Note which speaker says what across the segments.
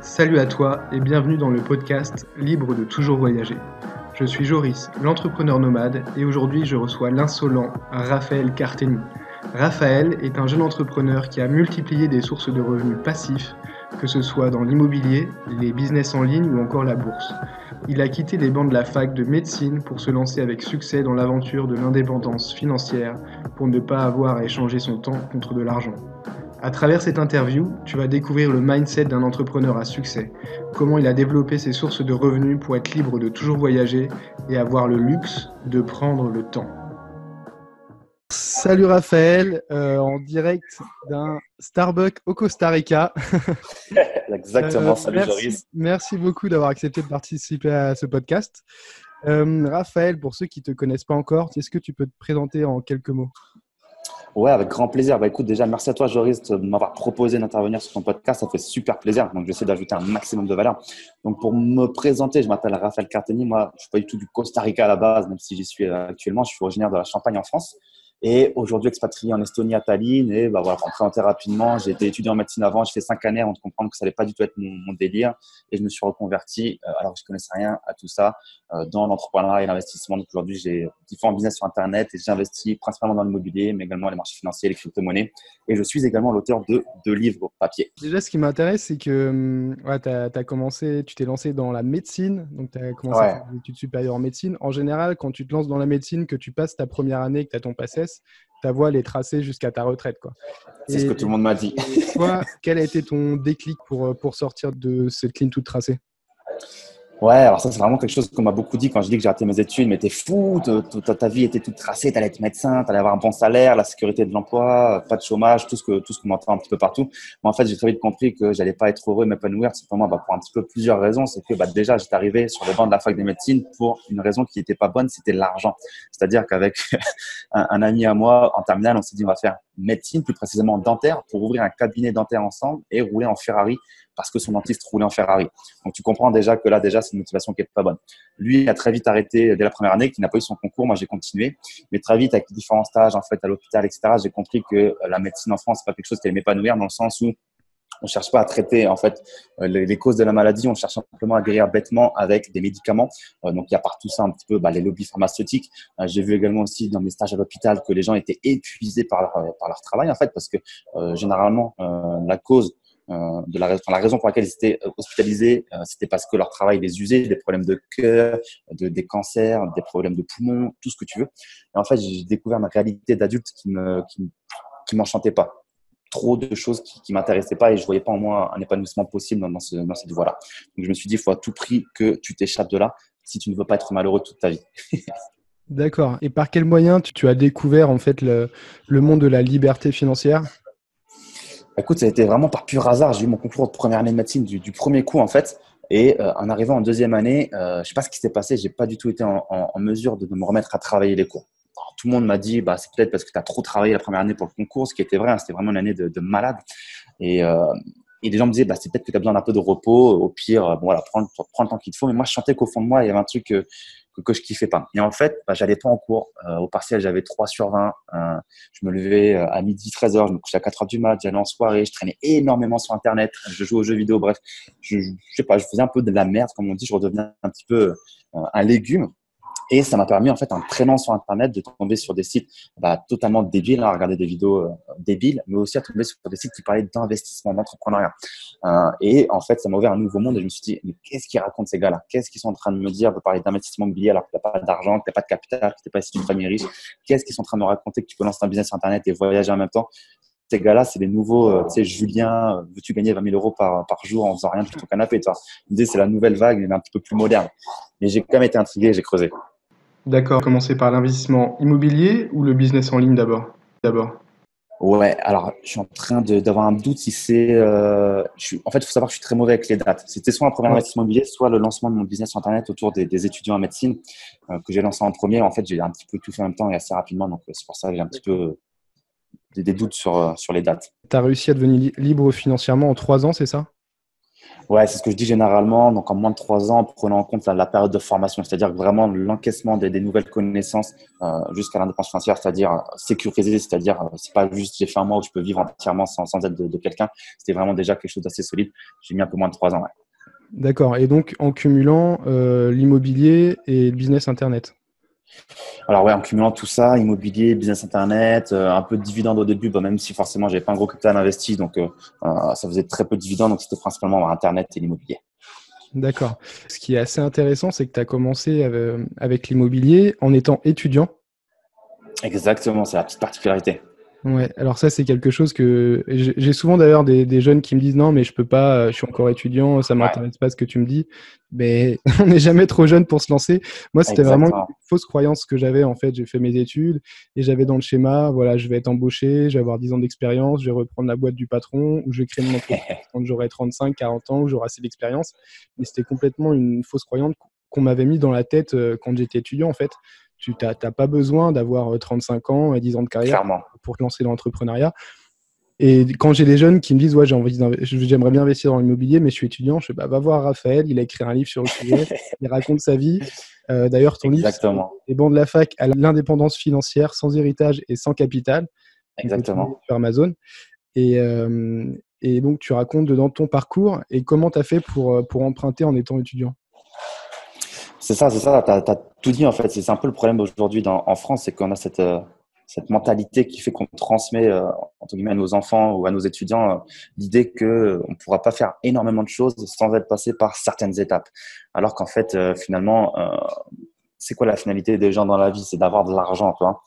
Speaker 1: Salut à toi et bienvenue dans le podcast Libre de toujours voyager. Je suis Joris, l'entrepreneur nomade, et aujourd'hui je reçois l'insolent Raphaël Carteni. Raphaël est un jeune entrepreneur qui a multiplié des sources de revenus passifs, que ce soit dans l'immobilier, les business en ligne ou encore la bourse. Il a quitté les bancs de la fac de médecine pour se lancer avec succès dans l'aventure de l'indépendance financière pour ne pas avoir à échanger son temps contre de l'argent. À travers cette interview, tu vas découvrir le mindset d'un entrepreneur à succès, comment il a développé ses sources de revenus pour être libre de toujours voyager et avoir le luxe de prendre le temps. Salut Raphaël, euh, en direct d'un Starbucks au Costa Rica.
Speaker 2: Exactement, euh, salut
Speaker 1: merci,
Speaker 2: Joris.
Speaker 1: Merci beaucoup d'avoir accepté de participer à ce podcast. Euh, Raphaël, pour ceux qui ne te connaissent pas encore, est-ce que tu peux te présenter en quelques mots?
Speaker 2: Ouais, avec grand plaisir. Bah, écoute, déjà, merci à toi, Joris, de m'avoir proposé d'intervenir sur ton podcast. Ça fait super plaisir. Donc, j'essaie d'ajouter un maximum de valeur. Donc, pour me présenter, je m'appelle Raphaël Carteni. Moi, je suis pas du tout du Costa Rica à la base, même si j'y suis actuellement. Je suis originaire de la Champagne en France. Et aujourd'hui, expatrié en Estonie à Tallinn. Et bah, voilà, présenter rapidement, j'ai été étudiant en médecine avant. J'ai fait cinq années avant de comprendre que ça n'allait pas du tout être mon, délire. Et je me suis reconverti, euh, alors que je connaissais rien à tout ça, euh, dans l'entrepreneuriat et l'investissement. Donc aujourd'hui, j'ai différents business sur Internet et j'investis principalement dans l'immobilier, mais également les marchés financiers, les crypto-monnaies. Et je suis également l'auteur de deux livres papier.
Speaker 1: Déjà, ce qui m'intéresse, c'est que hum, ouais, tu as, commencé, tu t'es lancé dans la médecine. Donc, tu as commencé à faire des études supérieures en médecine. En général, quand tu te lances dans la médecine, que tu passes ta première année, que tu as ton Ta voie elle est tracée jusqu'à ta retraite.
Speaker 2: C'est ce que tout le monde m'a dit.
Speaker 1: toi, quel a été ton déclic pour, euh, pour sortir de cette ligne toute tracée?
Speaker 2: Ouais, alors ça, c'est vraiment quelque chose qu'on m'a beaucoup dit quand je dis que j'ai arrêté mes études. Mais t'es fou, ta vie était toute tracée, t'allais être médecin, t'allais avoir un bon salaire, la sécurité de l'emploi, pas de chômage, tout ce que tout ce qu'on entend un petit peu partout. Moi, en fait, j'ai très vite compris que j'allais pas être heureux et m'épanouir simplement bah, pour un petit peu plusieurs raisons. C'est que bah, déjà, j'étais arrivé sur le banc de la fac de médecine pour une raison qui n'était pas bonne, c'était l'argent. C'est-à-dire qu'avec un, ami à moi en terminale, on s'est dit on va faire médecine, plus précisément dentaire, pour ouvrir un cabinet dentaire ensemble et rouler en Ferrari parce que son dentiste roulait en Ferrari. Donc tu comprends déjà que là déjà c'est une motivation qui est pas bonne. Lui a très vite arrêté dès la première année, qui n'a pas eu son concours. Moi j'ai continué, mais très vite avec différents stages en fait à l'hôpital, etc. J'ai compris que euh, la médecine en France c'est pas quelque chose qui allait m'épanouir dans le sens où on cherche pas à traiter en fait euh, les, causes de la maladie, on cherche simplement à guérir bêtement avec des médicaments. Euh, donc il y a partout ça un petit peu bah, les lobbies pharmaceutiques. J'ai vu également aussi dans mes stages à l'hôpital que les gens étaient épuisés par leur, travail en fait parce que généralement la cause de la, raison pour laquelle ils étaient euh, hospitalisés, euh, c'était parce que leur travail les usait, des problèmes de cœur, de, des cancers, des problèmes de poumons, tout ce que tu veux. Et en fait, j'ai découvert ma réalité d'adulte qui me, qui m'enchantait pas. Trop de choses qui, qui m'intéressaient pas et je voyais pas en moi un épanouissement possible dans, dans, ce, dans cette voie-là. Donc je me suis dit, il faut à tout prix que tu t'échappes de là si tu ne veux pas être malheureux toute ta vie.
Speaker 1: D'accord. Et par quel moyen tu, tu, as découvert en fait le, le monde de la liberté financière?
Speaker 2: Écoute, ça a été vraiment par pur hasard. J'ai eu mon concours de première année de médecine du, premier coup, en fait. Et euh, en arrivant en deuxième année, euh, je sais pas ce qui s'est passé. J'ai pas du tout été en, mesure de, me remettre à travailler les cours. Tout le monde m'a dit, bah, c'est peut-être parce que tu as trop travaillé la première année pour le concours, ce qui était vrai. Hein, C'était vraiment une année de, de malade. Et, euh, et les gens me disaient, bah, c'est peut-être que tu as besoin d'un peu de repos. Au pire, bon, voilà, prends, prends le temps qu'il te faut. Mais moi, je sentais qu'au fond de moi, il y avait un truc que, je kiffais pas. Et en fait, bah, j'allais pas en cours. Euh, au partiel, j'avais 3 sur 20. Euh, je me levais euh, à midi, 13 heures. Je me couchais à 4 heures du mat. J'allais en soirée. Je traînais énormément sur Internet. Je jouais aux jeux vidéo. Bref, je, je sais pas, je faisais un peu de la merde, comme on dit. Je redevenais un petit peu un légume. Et ça m'a permis, en fait, en traînant sur Internet, de tomber sur des sites bah, totalement débiles, hein, à regarder des vidéos euh, débiles, mais aussi à tomber sur des sites qui parlaient d'investissement, d'entrepreneuriat. Euh, et en fait, ça m'a ouvert un nouveau monde et je me suis dit, mais qu'est-ce qu'ils racontent ces gars-là? Qu'est-ce qu'ils sont en train de me dire? De parler d'investissement immobilier alors que tu n'as pas d'argent, que tu n'as pas de capital, que tu n'es pas issu d'une famille riche Qu'est-ce qu'ils sont en train de me raconter que tu peux lancer un business sur Internet et voyager en même temps? Ces gars-là, c'est les nouveaux, euh, tu sais, Julien, euh, veux-tu gagner 20 000 euros par, jour en faisant rien depuis ton canapé, tu vois? c'est la nouvelle vague, mais un peu plus moderne. Mais j'ai quand même été intrigué, j'ai creusé.
Speaker 1: D'accord. Commencer par l'investissement immobilier ou le business en ligne d'abord? D'abord.
Speaker 2: Ouais, alors je suis en train d'avoir un doute si c'est. Euh, en fait, il faut savoir que je suis très mauvais avec les dates. C'était soit un premier investissement immobilier, soit le lancement de mon business sur Internet autour des, des étudiants en médecine euh, que j'ai lancé en premier. En fait, j'ai un petit peu tout fait en même temps et assez rapidement. Donc, c'est pour ça que j'ai un petit peu des, des doutes sur, sur les dates.
Speaker 1: Tu as réussi à devenir libre financièrement en trois ans, c'est ça?
Speaker 2: Ouais, c'est ce que je dis généralement. Donc, en moins de trois ans, prenant en compte la, période de formation, c'est-à-dire vraiment l'encaissement des, nouvelles connaissances euh, jusqu'à l'indépendance financière, c'est-à-dire sécurisé, c'est-à-dire euh, c'est pas juste j'ai fait un mois où je peux vivre entièrement sans, sans aide de, quelqu'un. C'était vraiment déjà quelque chose d'assez solide. J'ai mis un peu moins de trois ans.
Speaker 1: D'accord. Et donc, en cumulant euh, l'immobilier et le business Internet
Speaker 2: alors ouais, en cumulant tout ça, immobilier, business internet, euh, un peu de dividendes au début, bah, même si forcément j'avais pas un gros capital investi, donc euh, euh, ça faisait très peu de dividendes, donc c'était principalement internet et l'immobilier.
Speaker 1: D'accord. Ce qui est assez intéressant, c'est que tu as commencé avec l'immobilier en étant étudiant.
Speaker 2: Exactement, c'est la petite particularité.
Speaker 1: Ouais, alors ça c'est quelque chose que j'ai souvent d'ailleurs des, jeunes qui me disent non mais je peux pas, je suis encore étudiant, ça m'intéresse pas ce que tu me dis. Mais on n'est jamais trop jeune pour se lancer. Moi c'était vraiment une fausse croyance que j'avais en fait. J'ai fait mes études et j'avais dans le schéma voilà je vais être embauché, je vais avoir 10 ans d'expérience, je vais reprendre la boîte du patron ou je vais créer mon entreprise quand j'aurai 35, 40 ans ou j'aurai assez d'expérience. Mais c'était complètement une fausse croyance qu'on m'avait mis dans la tête euh, quand j'étais étudiant en fait. Tu n'as pas besoin d'avoir 35 euh, ans et 10 ans de carrière pour te lancer dans l'entrepreneuriat. Et quand j'ai des jeunes qui me disent ouais j'ai envie j'aimerais bien investir dans l'immobilier mais je suis étudiant, je fais bah, va voir Raphaël, il a écrit un livre sur le sujet, il raconte sa vie. Euh, d'ailleurs ton
Speaker 2: Exactement.
Speaker 1: livre les bancs de la fac à l'indépendance financière sans héritage et sans capital.
Speaker 2: Exactement.
Speaker 1: Sur Amazon. Et, euh, et donc tu racontes dedans ton parcours et comment tu as fait pour, pour emprunter en étant étudiant?
Speaker 2: C'est ça, c'est ça, tu as, tout dit en fait. C'est un peu le problème aujourd'hui en France, c'est qu'on a cette, euh, cette mentalité qui fait qu'on transmet euh, entre guillemets à nos enfants ou à nos étudiants euh, l'idée que on ne pourra pas faire énormément de choses sans être passé par certaines étapes. Alors qu'en fait, finalement, c'est quoi la finalité des gens dans la vie? C'est d'avoir de l'argent, toi.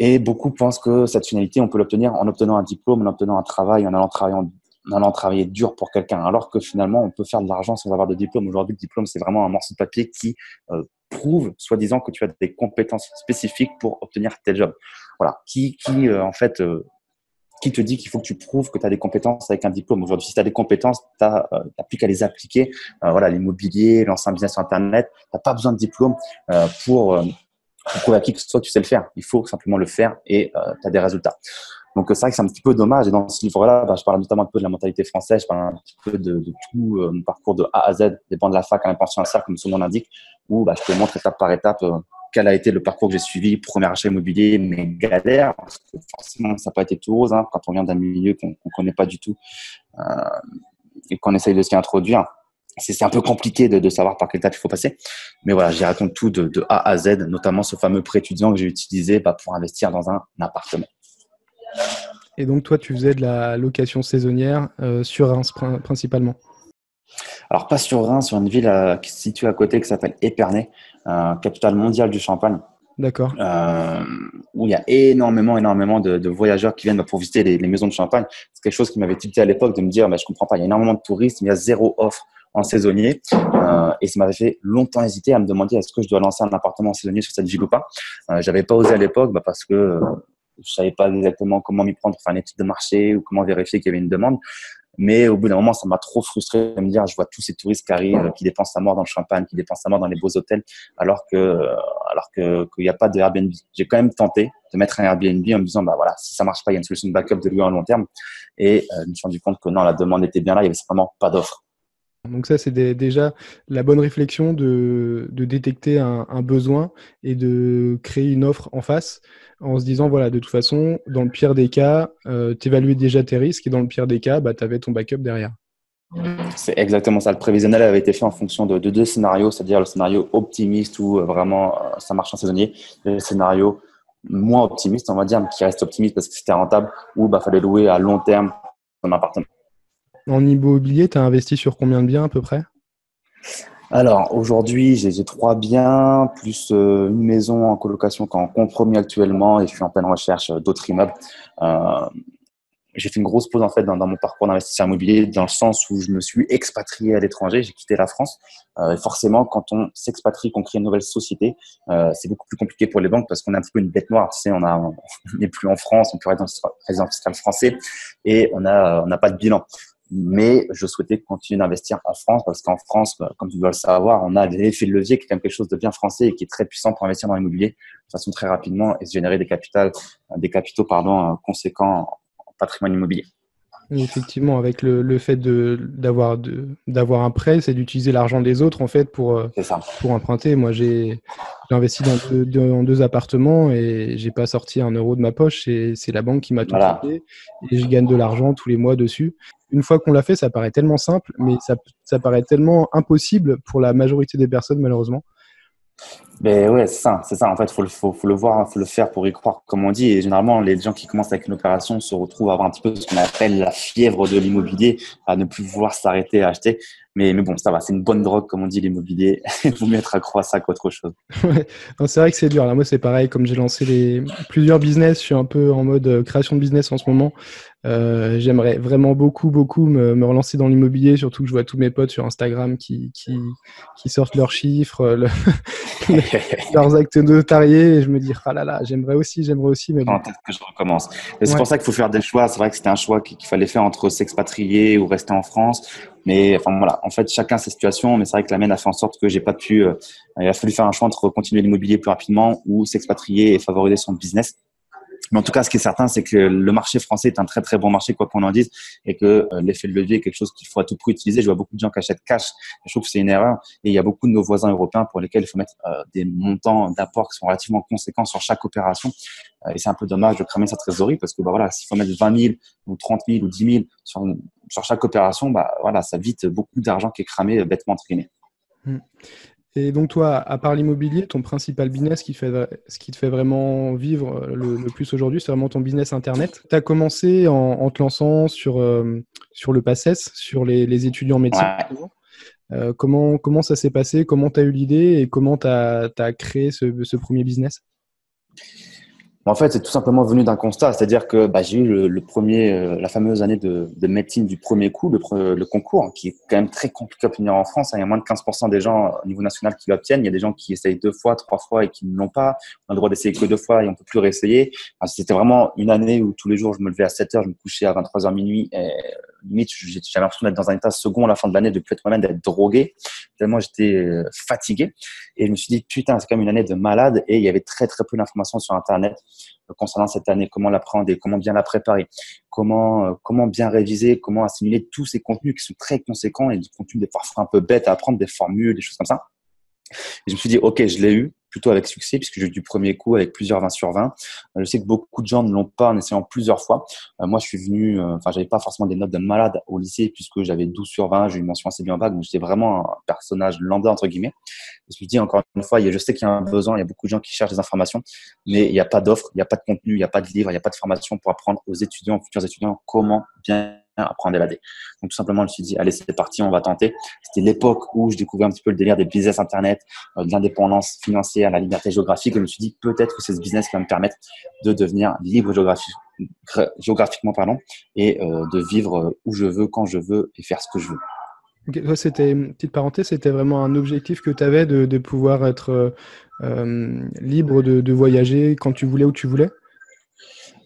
Speaker 2: Et beaucoup pensent que cette finalité, on peut l'obtenir en obtenant un diplôme, en obtenant un travail, en allant travailler en en allant travailler dur pour quelqu'un, alors que finalement, on peut faire de l'argent sans avoir de diplôme. Aujourd'hui, le diplôme, c'est vraiment un morceau de papier qui euh, prouve, soi-disant, que tu as des compétences spécifiques pour obtenir tel job. Voilà, qui, qui euh, en fait, euh, qui te dit qu'il faut que tu prouves que tu as des compétences avec un diplôme? Aujourd'hui, si tu as des compétences, tu n'as plus qu'à les appliquer. voilà, l'immobilier, lancer un business sur Internet, tu n'as pas besoin de diplôme pour, pour prouver à qui que ce soit tu sais le faire. Il faut simplement le faire et tu as des résultats. Donc c'est vrai que c'est un petit peu dommage. Et dans ce livre-là, bah, je parle notamment un peu de la mentalité française, je parle un petit peu de, tout euh, mon parcours de A à Z, dépend de la fac à la pension à comme son nom l'indique, où bah, je te montre étape par étape euh, quel a été le parcours que j'ai suivi, premier achat immobilier, mes galères, parce que forcément ça n'a pas été tout rose hein, quand on vient d'un milieu qu'on ne connaît pas du tout euh, et qu'on essaye de s'y introduire. C'est un peu compliqué de, de, savoir par quelle étape il faut passer. Mais voilà, j'y raconte tout de, de, A à Z, notamment ce fameux prêt étudiant que j'ai utilisé bah, pour investir dans un appartement.
Speaker 1: Et donc, toi, tu faisais de la location saisonnière euh, sur Reims principalement?
Speaker 2: Alors, pas sur Reims, sur une ville euh, qui se situe à côté qui s'appelle Épernay, euh, capitale mondiale du champagne.
Speaker 1: D'accord.
Speaker 2: où il y a énormément, énormément de, voyageurs qui viennent pour visiter les, maisons de champagne. C'est quelque chose qui m'avait tilté à l'époque de me dire, mais je comprends pas, il y a énormément de touristes, mais il y a zéro offre en saisonnier. et ça m'avait fait longtemps hésiter à me demander est-ce que je dois lancer un appartement saisonnier sur cette ville ou pas. Euh, J'avais pas osé à l'époque bah, parce que je savais pas exactement comment m'y prendre faire une étude de marché ou comment vérifier qu'il y avait une demande. Mais au bout d'un moment, ça m'a trop frustré de me dire, je vois tous ces touristes qui arrivent, qui dépensent sa mort dans le champagne, qui dépensent sa mort dans les beaux hôtels, alors que, alors que, qu'il n'y a pas de Airbnb. J'ai quand même tenté de mettre un Airbnb en me disant, bah voilà, si ça marche pas, il y a une solution de backup de louer en long terme. Et euh, je me suis rendu compte que non, la demande était bien là, il y avait simplement pas d'offre.
Speaker 1: Donc ça, c'est déjà la bonne réflexion de, détecter un, besoin et de créer une offre en face en se disant, voilà, de toute façon, dans le pire des cas, euh, tu évaluais déjà tes risques et dans le pire des cas, bah, tu avais ton backup derrière.
Speaker 2: C'est exactement ça. Le prévisionnel avait été fait en fonction de, deux scénarios, c'est-à-dire le scénario optimiste où euh, vraiment euh, ça marche en saisonnier, et le scénario moins optimiste, on va dire, mais qui reste optimiste parce que c'était rentable, où il bah, fallait louer à long terme son appartement.
Speaker 1: En immobilier, tu as investi sur combien de biens à peu près?
Speaker 2: Alors aujourd'hui, j'ai trois biens, plus euh, une maison en colocation qui est en compromis actuellement et je suis en pleine recherche euh, d'autres immeubles. Euh, j'ai fait une grosse pause en fait dans, mon parcours d'investisseur immobilier dans le sens où je me suis expatrié à l'étranger, j'ai quitté la France. forcément, quand on s'expatrie, qu'on crée une nouvelle société, c'est beaucoup plus compliqué pour les banques parce qu'on a un petit peu une bête noire. Tu on n'est plus en France, on peut être résident fiscal français et on n'a pas de bilan mais je souhaitais continuer d'investir en France parce qu'en France, bah, comme tu dois le savoir, on a l'effet de levier qui est quand même quelque chose de bien français et qui est très puissant pour investir dans l'immobilier de façon très rapidement et se générer des capitaux, des capitaux pardon, conséquents en patrimoine immobilier.
Speaker 1: Effectivement, avec le, le fait d'avoir un prêt, c'est d'utiliser l'argent des autres en fait pour, euh, pour emprunter. Moi, j'ai investi dans deux, dans deux, appartements et j'ai pas sorti un euro de ma poche. C'est la banque qui m'a tout et je gagne de l'argent tous les mois dessus. Une fois qu'on l'a fait, ça paraît tellement simple, mais ça, ça paraît tellement impossible pour la majorité des personnes malheureusement.
Speaker 2: Mais ouais, c'est ça, c'est ça. En fait, faut, faut, faut le voir, faut le faire pour y croire, comme on dit. Et généralement, les gens qui commencent avec une opération se retrouvent à avoir un petit peu ce qu'on appelle la fièvre de l'immobilier, à ne plus vouloir s'arrêter à acheter. Mais, mais bon, ça va, c'est une bonne drogue, comme on dit, l'immobilier. Il vaut mieux être accro à ça qu'autre chose.
Speaker 1: Ouais, c'est vrai que c'est dur. Là, moi, c'est pareil. Comme j'ai lancé les plusieurs business, je suis un peu en mode euh, création de business en ce moment. Euh, j'aimerais vraiment beaucoup, beaucoup me, me relancer dans l'immobilier, surtout que je vois tous mes potes sur Instagram qui, qui, qui sortent leurs chiffres, le, leurs actes notariés, et je me dis, ah là là, j'aimerais aussi, j'aimerais aussi.
Speaker 2: Mais bon. que je recommence. C'est pour ça qu'il faut faire des choix. C'est vrai que c'était un choix qu'il fallait faire entre s'expatrier ou rester en France. Mais enfin voilà, en fait, chacun sa situation. Mais c'est vrai que la mienne a fait en sorte que j'ai pas pu. Euh, il a fallu faire un choix entre continuer l'immobilier plus rapidement ou s'expatrier et favoriser son business. Mais en tout cas, ce qui est certain, c'est que le marché français est un très très bon marché, quoi qu'on en dise, et que euh, l'effet de levier est quelque chose qu'il faut à tout prix utiliser. Je vois beaucoup de gens qui achètent cash. Je trouve que c'est une erreur. Et il y a beaucoup de nos voisins européens pour lesquels il faut mettre euh, des montants d'apport qui sont relativement conséquents sur chaque opération. Euh, et c'est un peu dommage de cramer sa trésorerie parce que bah, voilà, s'il faut mettre 20 000 ou 30 000 ou 10 000 sur, chaque opération, bah, voilà, ça vite beaucoup d'argent qui est cramé bêtement entre guillemets.
Speaker 1: Et donc toi, à part l'immobilier, ton principal business qui fait, ce qui te fait vraiment vivre le, plus aujourd'hui, c'est vraiment ton business Internet. Tu as commencé en, te lançant sur, euh, sur le PACES, sur les, étudiants médecins. Euh, comment, comment ça s'est passé? Comment tu as eu l'idée? Et comment tu as, créé ce, ce premier business?
Speaker 2: En fait, c'est tout simplement venu d'un constat, c'est-à-dire que bah, j'ai eu le, premier, euh, la fameuse année de, de, médecine du premier coup, le, le, concours, qui est quand même très compliqué à obtenir en France. Hein. Il y a moins de 15% des gens au niveau national qui l'obtiennent. Il y a des gens qui essayent deux fois, trois fois et qui ne l'ont pas. On a le droit d'essayer que deux fois et on peut plus réessayer. Enfin, C'était vraiment une année où tous les jours, je me levais à 7 heures, je me couchais à 23 h minuit. Et, limite, j'avais l'impression d'être dans un état second à la fin de l'année, de plus être moi-même, d'être drogué. Tellement j'étais euh, fatigué. Et je me suis dit, putain, c'est même une année de malade. Et il y avait très, très peu d'informations sur Internet concernant cette année, comment l'appréhender, comment bien la préparer, comment, euh, comment bien réviser, comment assimiler tous ces contenus qui sont très conséquents et des contenus des parfois un peu bêtes à apprendre, des formules, des choses comme ça. Et je me suis dit, OK, je l'ai eu, plutôt avec succès puisque j'ai eu du premier coup avec plusieurs 20 sur 20. Euh, je sais que beaucoup de gens ne l'ont pas en essayant plusieurs fois. Euh, moi, je suis venu, euh, enfin, j'avais pas forcément des notes de malade au lycée puisque j'avais 12 sur 20, j'ai eu une mention assez bien vague, donc j'étais vraiment un personnage lambda entre guillemets. Je me suis dit encore une fois, je sais qu'il y a un besoin, il y a beaucoup de gens qui cherchent des informations, mais il n'y a pas d'offre, il n'y a pas de contenu, il n'y a pas de livre, il n'y a pas de formation pour apprendre aux étudiants, aux futurs étudiants comment bien apprendre à Donc tout simplement, je me suis dit, allez, c'est parti, on va tenter. C'était l'époque où je découvrais un petit peu le délire des business Internet, euh, l'indépendance financière, la liberté géographique. Et je me suis dit, peut-être que c'est ce business qui va me permettre de devenir libre géographiquement pardon, et euh, de vivre euh, où je veux, quand je veux et faire ce que je veux.
Speaker 1: c'était petite parenthèse, c'était vraiment un objectif que tu avais de, pouvoir être libre de, voyager quand tu voulais, où tu voulais?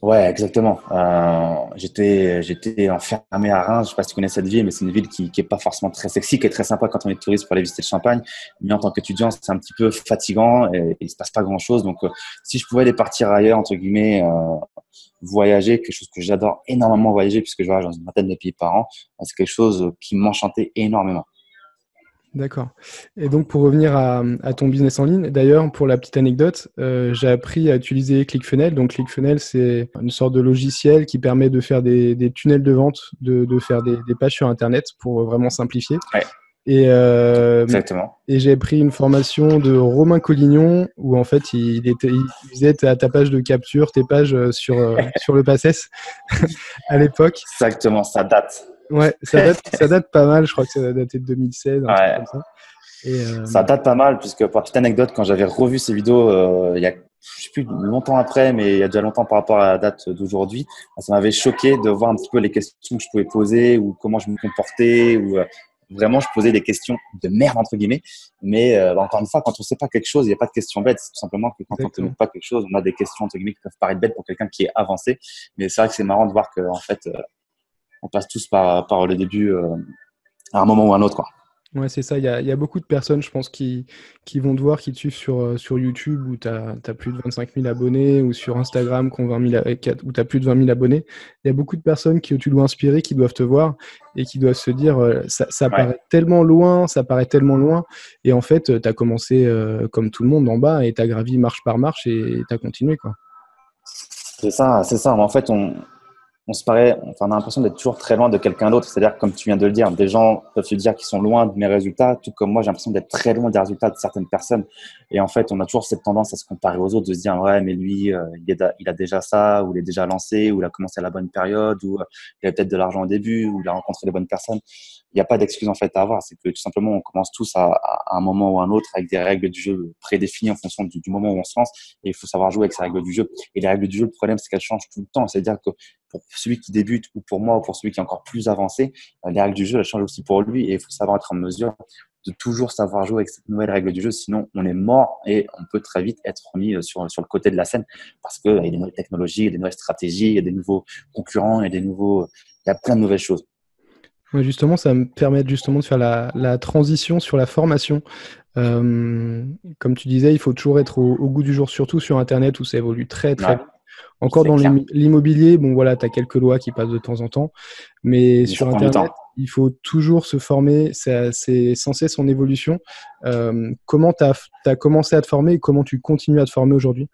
Speaker 2: Ouais, exactement. Euh, j'étais, j'étais enfermé à Reims. Je sais pas si tu connais cette ville, mais c'est une ville qui, qui est pas forcément très sexy, qui est très sympa quand on est touriste pour aller visiter le Champagne. Mais en tant qu'étudiant, c'est un petit peu fatigant et, il se passe pas grand chose. Donc, euh, si je pouvais aller partir ailleurs, entre guillemets, euh, voyager, quelque chose que j'adore énormément voyager puisque je voyage dans une vingtaine de pays par an, c'est quelque chose qui m'enchantait énormément.
Speaker 1: D'accord. Et donc pour revenir à, ton business en ligne, d'ailleurs pour la petite anecdote, euh, j'ai appris à utiliser ClickFunnels. Donc ClickFunnels, c'est une sorte de logiciel qui permet de faire des, tunnels de vente, de, faire des, pages sur Internet pour vraiment simplifier.
Speaker 2: Ouais.
Speaker 1: Et,
Speaker 2: euh, Exactement.
Speaker 1: Et j'ai pris une formation de Romain Collignon où en fait il, était, il faisait ta, ta page de capture, tes pages sur, sur le PASSES à l'époque.
Speaker 2: Exactement, ça date.
Speaker 1: Ouais, ça date, ça date pas mal, je crois que ça date de 2016.
Speaker 2: Ouais. Comme ça. Et euh... ça date pas mal, puisque pour petite anecdote, quand j'avais revu ces vidéos, euh, il y a, je sais plus, longtemps après, mais il y a déjà longtemps par rapport à la date d'aujourd'hui, ça m'avait choqué de voir un petit peu les questions que je pouvais poser ou comment je me comportais ou euh, vraiment je posais des questions de merde entre guillemets. Mais euh, encore une fois, quand on sait pas quelque chose, il n'y a pas de questions bêtes. C'est tout simplement que quand on ne connaît pas quelque chose, on a des questions entre guillemets qui peuvent paraître bêtes pour quelqu'un qui est avancé. Mais c'est vrai que c'est marrant de voir que en fait on passe tous par, par le début euh, à un moment ou à un autre. Quoi.
Speaker 1: Ouais, c'est ça. Il y, a, beaucoup de personnes, je pense, qui, qui vont te voir, qui te suivent sur, euh, sur YouTube où tu as, plus de 25 000 abonnés ou sur Instagram où tu as plus de 20 000 abonnés. Il y a beaucoup de personnes qui tu dois inspirer, qui doivent te voir et qui doivent se dire euh, ça, paraît tellement loin, ça paraît tellement loin. Et en fait, tu as commencé euh, comme tout le monde en bas et tu as gravi marche par marche et tu as continué.
Speaker 2: C'est ça, c'est ça. En fait, on, on se paraît, on a l'impression d'être toujours très loin de quelqu'un d'autre. C'est-à-dire, comme tu viens de le dire, des gens peuvent se dire qu'ils sont loin de mes résultats, tout comme moi, j'ai l'impression d'être très loin des résultats de certaines personnes. Et en fait, on a toujours cette tendance à se comparer aux autres, de se dire, ouais, mais lui, euh, il, a déjà ça, ou il est déjà lancé, ou il a commencé à la bonne période, ou euh, il a peut-être de l'argent au début, ou il a rencontré les bonnes personnes. Il n'y a pas d'excuse en fait à avoir. C'est que tout simplement, on commence tous à, un moment ou à un autre avec des règles du jeu prédéfinies en fonction du, du moment où on se lance. Et il faut savoir jouer avec ces règles du jeu. Et les règles du jeu, le problème, c'est qu'elles changent tout le temps. C'est-à-dire que pour celui qui débute ou pour moi ou pour celui qui est encore plus avancé, euh, les règles du jeu, elles changent aussi pour lui et il faut savoir être en mesure de toujours savoir jouer avec cette nouvelle règle du jeu. Sinon, on est mort et on peut très vite être remis euh, sur, sur le côté de la scène parce qu'il y a des nouvelles technologies, il y a des nouvelles stratégies, il y a des nouveaux concurrents, il y a des nouveaux, il y a plein de nouvelles choses.
Speaker 1: justement, ça me permet justement de faire la, transition sur la formation. Euh, comme tu disais, il faut toujours être au, goût du jour, surtout sur Internet où ça évolue très très vite. Encore dans l'immobilier, bon voilà, tu as quelques lois qui passent de temps en temps, mais, sur Internet, il faut toujours se former, c'est sans cesse en évolution. Euh, comment tu as, as, commencé à te former et comment tu continues à te former aujourd'hui?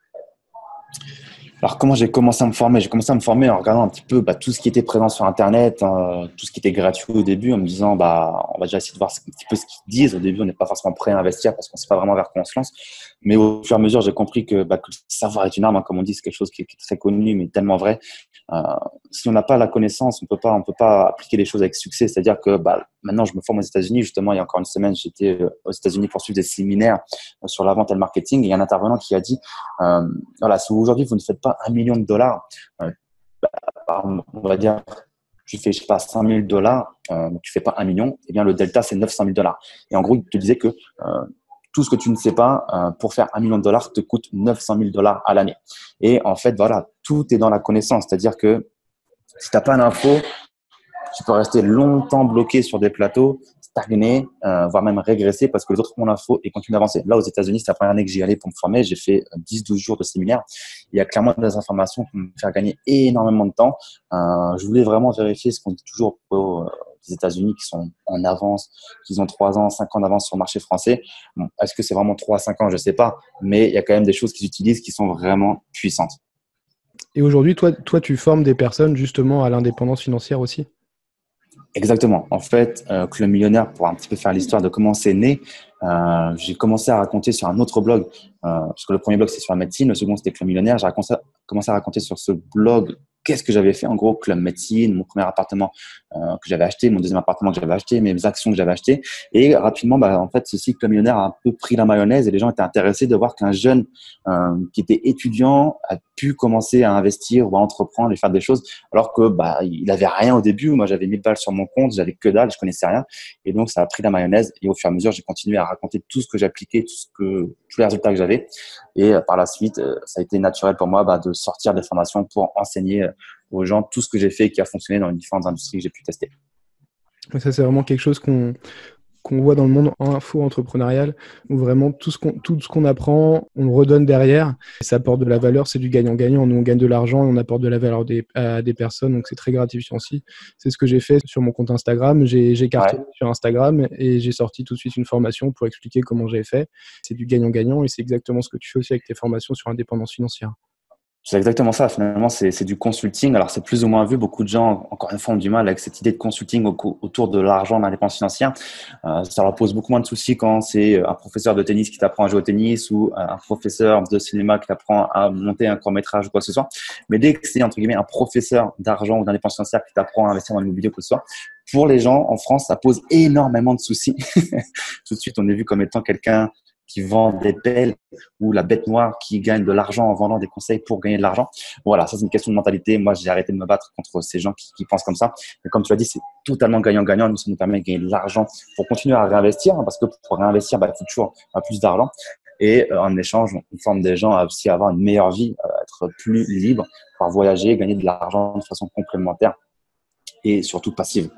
Speaker 2: Alors, comment j'ai commencé à me former? J'ai commencé à me former en regardant un petit peu bah, tout ce qui était présent sur Internet, hein, tout ce qui était gratuit au début, en me disant, bah, on va déjà essayer de voir un petit peu ce qu'ils disent. Au début, on n'est pas forcément prêt à investir parce qu'on ne sait pas vraiment vers quoi on se lance. Mais au fur et à mesure, j'ai compris que, bah, le savoir est une arme, hein, comme on dit, c'est quelque chose qui est, très connu, mais tellement vrai. Euh, si on n'a pas la connaissance, on on peut pas appliquer les choses avec succès. C'est-à-dire que bah, maintenant, je me forme aux États-Unis. Justement, il y a encore une semaine, j'étais euh, aux États-Unis pour suivre des séminaires euh, sur la vente et le marketing. Et il y a un intervenant qui a dit, voilà, si aujourd'hui vous ne faites pas un million de dollars, bah, on va dire, tu fais, je sais pas, 5 000 dollars, euh, tu fais pas un million, eh bien, le delta, c'est 900 000 dollars. Et en gros, il te disait que tout ce que tu ne sais pas euh, pour faire un million de dollars te coûte 900 000 dollars à l'année. Et en fait, voilà, tout est dans la connaissance. C'est-à-dire que si tu n'as pas l'info, tu peux rester longtemps bloqué sur des plateaux stagner, euh, voire même régresser parce que les autres ont l'info et continuent d'avancer. Là, aux États-Unis, c'est la première année que j'y allais pour me former. J'ai fait 10-12 jours de séminaire. Il y a clairement des informations qui me font gagner énormément de temps. Euh, je voulais vraiment vérifier ce qu'on dit toujours aux États-Unis qui sont en avance, qui ont 3 ans, 5 ans d'avance sur le marché français. Bon, Est-ce que c'est vraiment 3 à 5 ans? Je ne sais pas. Mais il y a quand même des choses qu'ils utilisent qui sont vraiment puissantes.
Speaker 1: Et aujourd'hui, toi, toi, tu formes des personnes justement à l'indépendance financière aussi?
Speaker 2: Exactement. En fait, euh, Club Millionnaire, pour un petit peu faire l'histoire de comment c'est né, euh, j'ai commencé à raconter sur un autre blog, euh, parce que le premier blog c'est sur la médecine, le second c'était Club Millionnaire. J'ai commencé à raconter sur ce blog qu'est-ce que j'avais fait? En gros club médecine mon premier appartement euh, que j'avais acheté mon deuxième appartement que j'avais acheté mes actions que j'avais achetées. Et rapidement bah, en fait ce cycle millionnaire a un peu pris la mayonnaise et les gens étaient intéressés de voir qu'un jeune euh, qui était étudiant pu commencer à investir ou à entreprendre et faire des choses alors que bah il avait rien au début. Moi j'avais 1000 balles sur mon compte j'avais que dalle je connaissais rien. Et donc ça a pris la mayonnaise et au fur et à mesure j'ai continué à raconter tout ce que j'appliquais tout ce que tous les résultats que j'avais. Et euh, par la suite ça a été naturel pour moi bah, de sortir des formations pour enseigner aux gens tout ce que j'ai fait et qui a fonctionné dans les différentes industries que j'ai pu tester.
Speaker 1: Ça, c'est vraiment quelque chose qu'on qu'on voit dans le monde info-entrepreneurial, où vraiment tout ce qu'on tout ce qu'on apprend, on le redonne derrière. Ça apporte de la valeur, c'est du gagnant-gagnant. Nous, on gagne de l'argent et on apporte de la valeur des, à des personnes, donc c'est très gratifiant aussi. C'est ce que j'ai fait sur mon compte Instagram. J'ai cartonné sur Instagram et j'ai sorti tout de suite une formation pour expliquer comment j'ai fait. C'est du gagnant-gagnant et c'est exactement ce que tu fais aussi avec tes formations sur indépendance financière.
Speaker 2: C'est exactement ça. Finalement, c'est du consulting. Alors, c'est plus ou moins vu. Beaucoup de gens, encore une fois, ont du mal avec cette idée de consulting autour de l'argent, de l'indépendance financière. Euh, ça leur pose beaucoup moins de soucis quand c'est euh, un professeur de tennis qui t'apprend à jouer au tennis ou euh, un professeur de cinéma qui t'apprend à monter un court métrage ou quoi que ce soit. Mais dès que c'est, entre guillemets, un professeur d'argent ou d'indépendance financière qui t'apprend à investir dans l'immobilier ou quoi que ce soit, pour les gens en France, ça pose énormément de soucis. Tout de suite, on est vu comme étant quelqu'un qui vend des pelles ou la bête noire qui gagne de l'argent en vendant des conseils pour gagner de l'argent. Voilà, ça c'est une question de mentalité. Moi, j'ai arrêté de me battre contre ces gens qui, qui pensent comme ça. Mais comme tu l'as dit, c'est totalement gagnant-gagnant. Nous, ça nous permet de gagner de l'argent pour continuer à réinvestir, hein, parce que pour réinvestir, bah, il faut toujours plus d'argent. Et euh, en échange, on forme des gens à aussi avoir une meilleure vie, à être plus libre, pouvoir voyager, gagner de l'argent de façon complémentaire et surtout passive.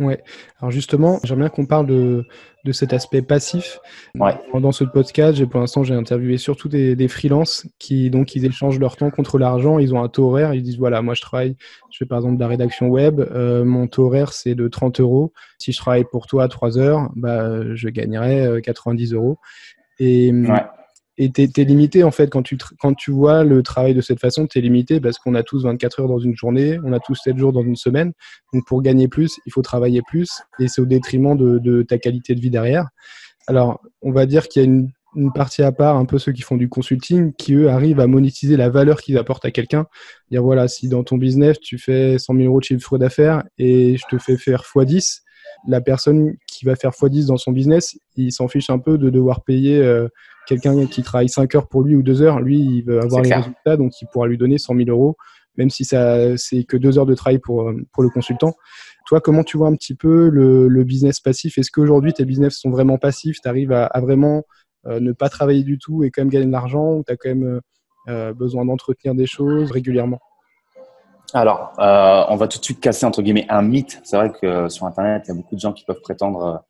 Speaker 1: Ouais. Alors justement, j'aimerais bien qu'on parle de, de cet aspect passif.
Speaker 2: Ouais.
Speaker 1: Dans ce podcast, j'ai pour l'instant, j'ai interviewé surtout des, des freelances qui donc ils échangent leur temps contre l'argent. Ils ont un taux horaire. Ils disent voilà, moi je travaille, je fais par exemple de la rédaction web. Euh, mon taux horaire c'est de 30 euros. Si je travaille pour toi 3 heures, bah je gagnerai 90 euh, euros. Et ouais et tu es, limité en fait quand tu, quand tu vois le travail de cette façon, tu es limité parce qu'on a tous 24 heures dans une journée, on a tous 7 jours dans une semaine. Donc pour gagner plus, il faut travailler plus et c'est au détriment de, ta qualité de vie derrière. Alors on va dire qu'il y a une, partie à part, un peu ceux qui font du consulting, qui eux arrivent à monétiser la valeur qu'ils apportent à quelqu'un. Dire voilà, si dans ton business tu fais 100 000 euros de chiffre d'affaires et je te fais faire x10, la personne qui va faire x10 dans son business, il s'en fiche un peu de devoir payer euh, quelqu'un qui travaille 5 heures pour lui ou 2 heures. Lui, il veut avoir les résultats, donc il pourra lui donner 100 000 euros, même si ça c'est que 2 heures de travail pour, euh, pour le consultant. Toi, comment tu vois un petit peu le, business passif? Est-ce qu'aujourd'hui, tes business sont vraiment passifs? Tu arrives à, vraiment euh, ne pas travailler du tout et quand même gagner de l'argent ou tu as quand même besoin d'entretenir des choses régulièrement?
Speaker 2: Alors, euh, on va tout de suite casser entre guillemets un mythe. C'est vrai que euh, sur Internet, il y a beaucoup de gens qui peuvent prétendre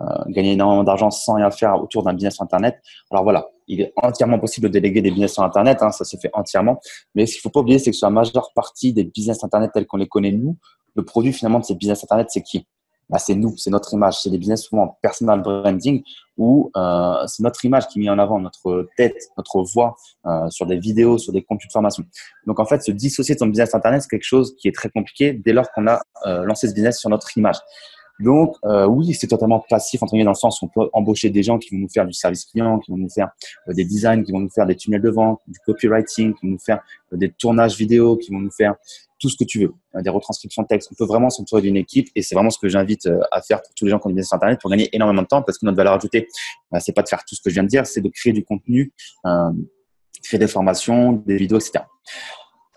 Speaker 2: euh, gagner énormément d'argent sans rien faire autour d'un business Internet. Alors voilà, il est entièrement possible de déléguer des business sur Internet, hein, ça se fait entièrement. Mais ce qu'il ne faut pas oublier, c'est que sur la majeure partie des business Internet tels qu'on les connaît nous, le produit finalement de ces business Internet, c'est qui? Bah, c'est nous, c'est notre image. C'est des business souvent personal branding où euh, c'est notre image qui est mise en avant, notre tête, notre voix euh, sur des vidéos, sur des contenus de formation. Donc en fait, se dissocier de son business internet, c'est quelque chose qui est très compliqué dès lors qu'on a euh, lancé ce business sur notre image. Donc euh, oui, c'est totalement passif entre guillemets dans le sens où on peut embaucher des gens qui vont nous faire du service client, qui vont nous faire euh, des designs, qui vont nous faire des tunnels de vente, du copywriting, qui vont nous faire euh, des tournages vidéo, qui vont nous faire tout ce que tu veux, des retranscriptions de texte. On peut vraiment s'entourer d'une équipe et c'est vraiment ce que j'invite à faire pour tous les gens qui ont des sur Internet pour gagner énormément de temps parce que notre valeur ajoutée, bah, c'est pas de faire tout ce que je viens de dire, c'est de créer du contenu, créer des formations, des vidéos, etc.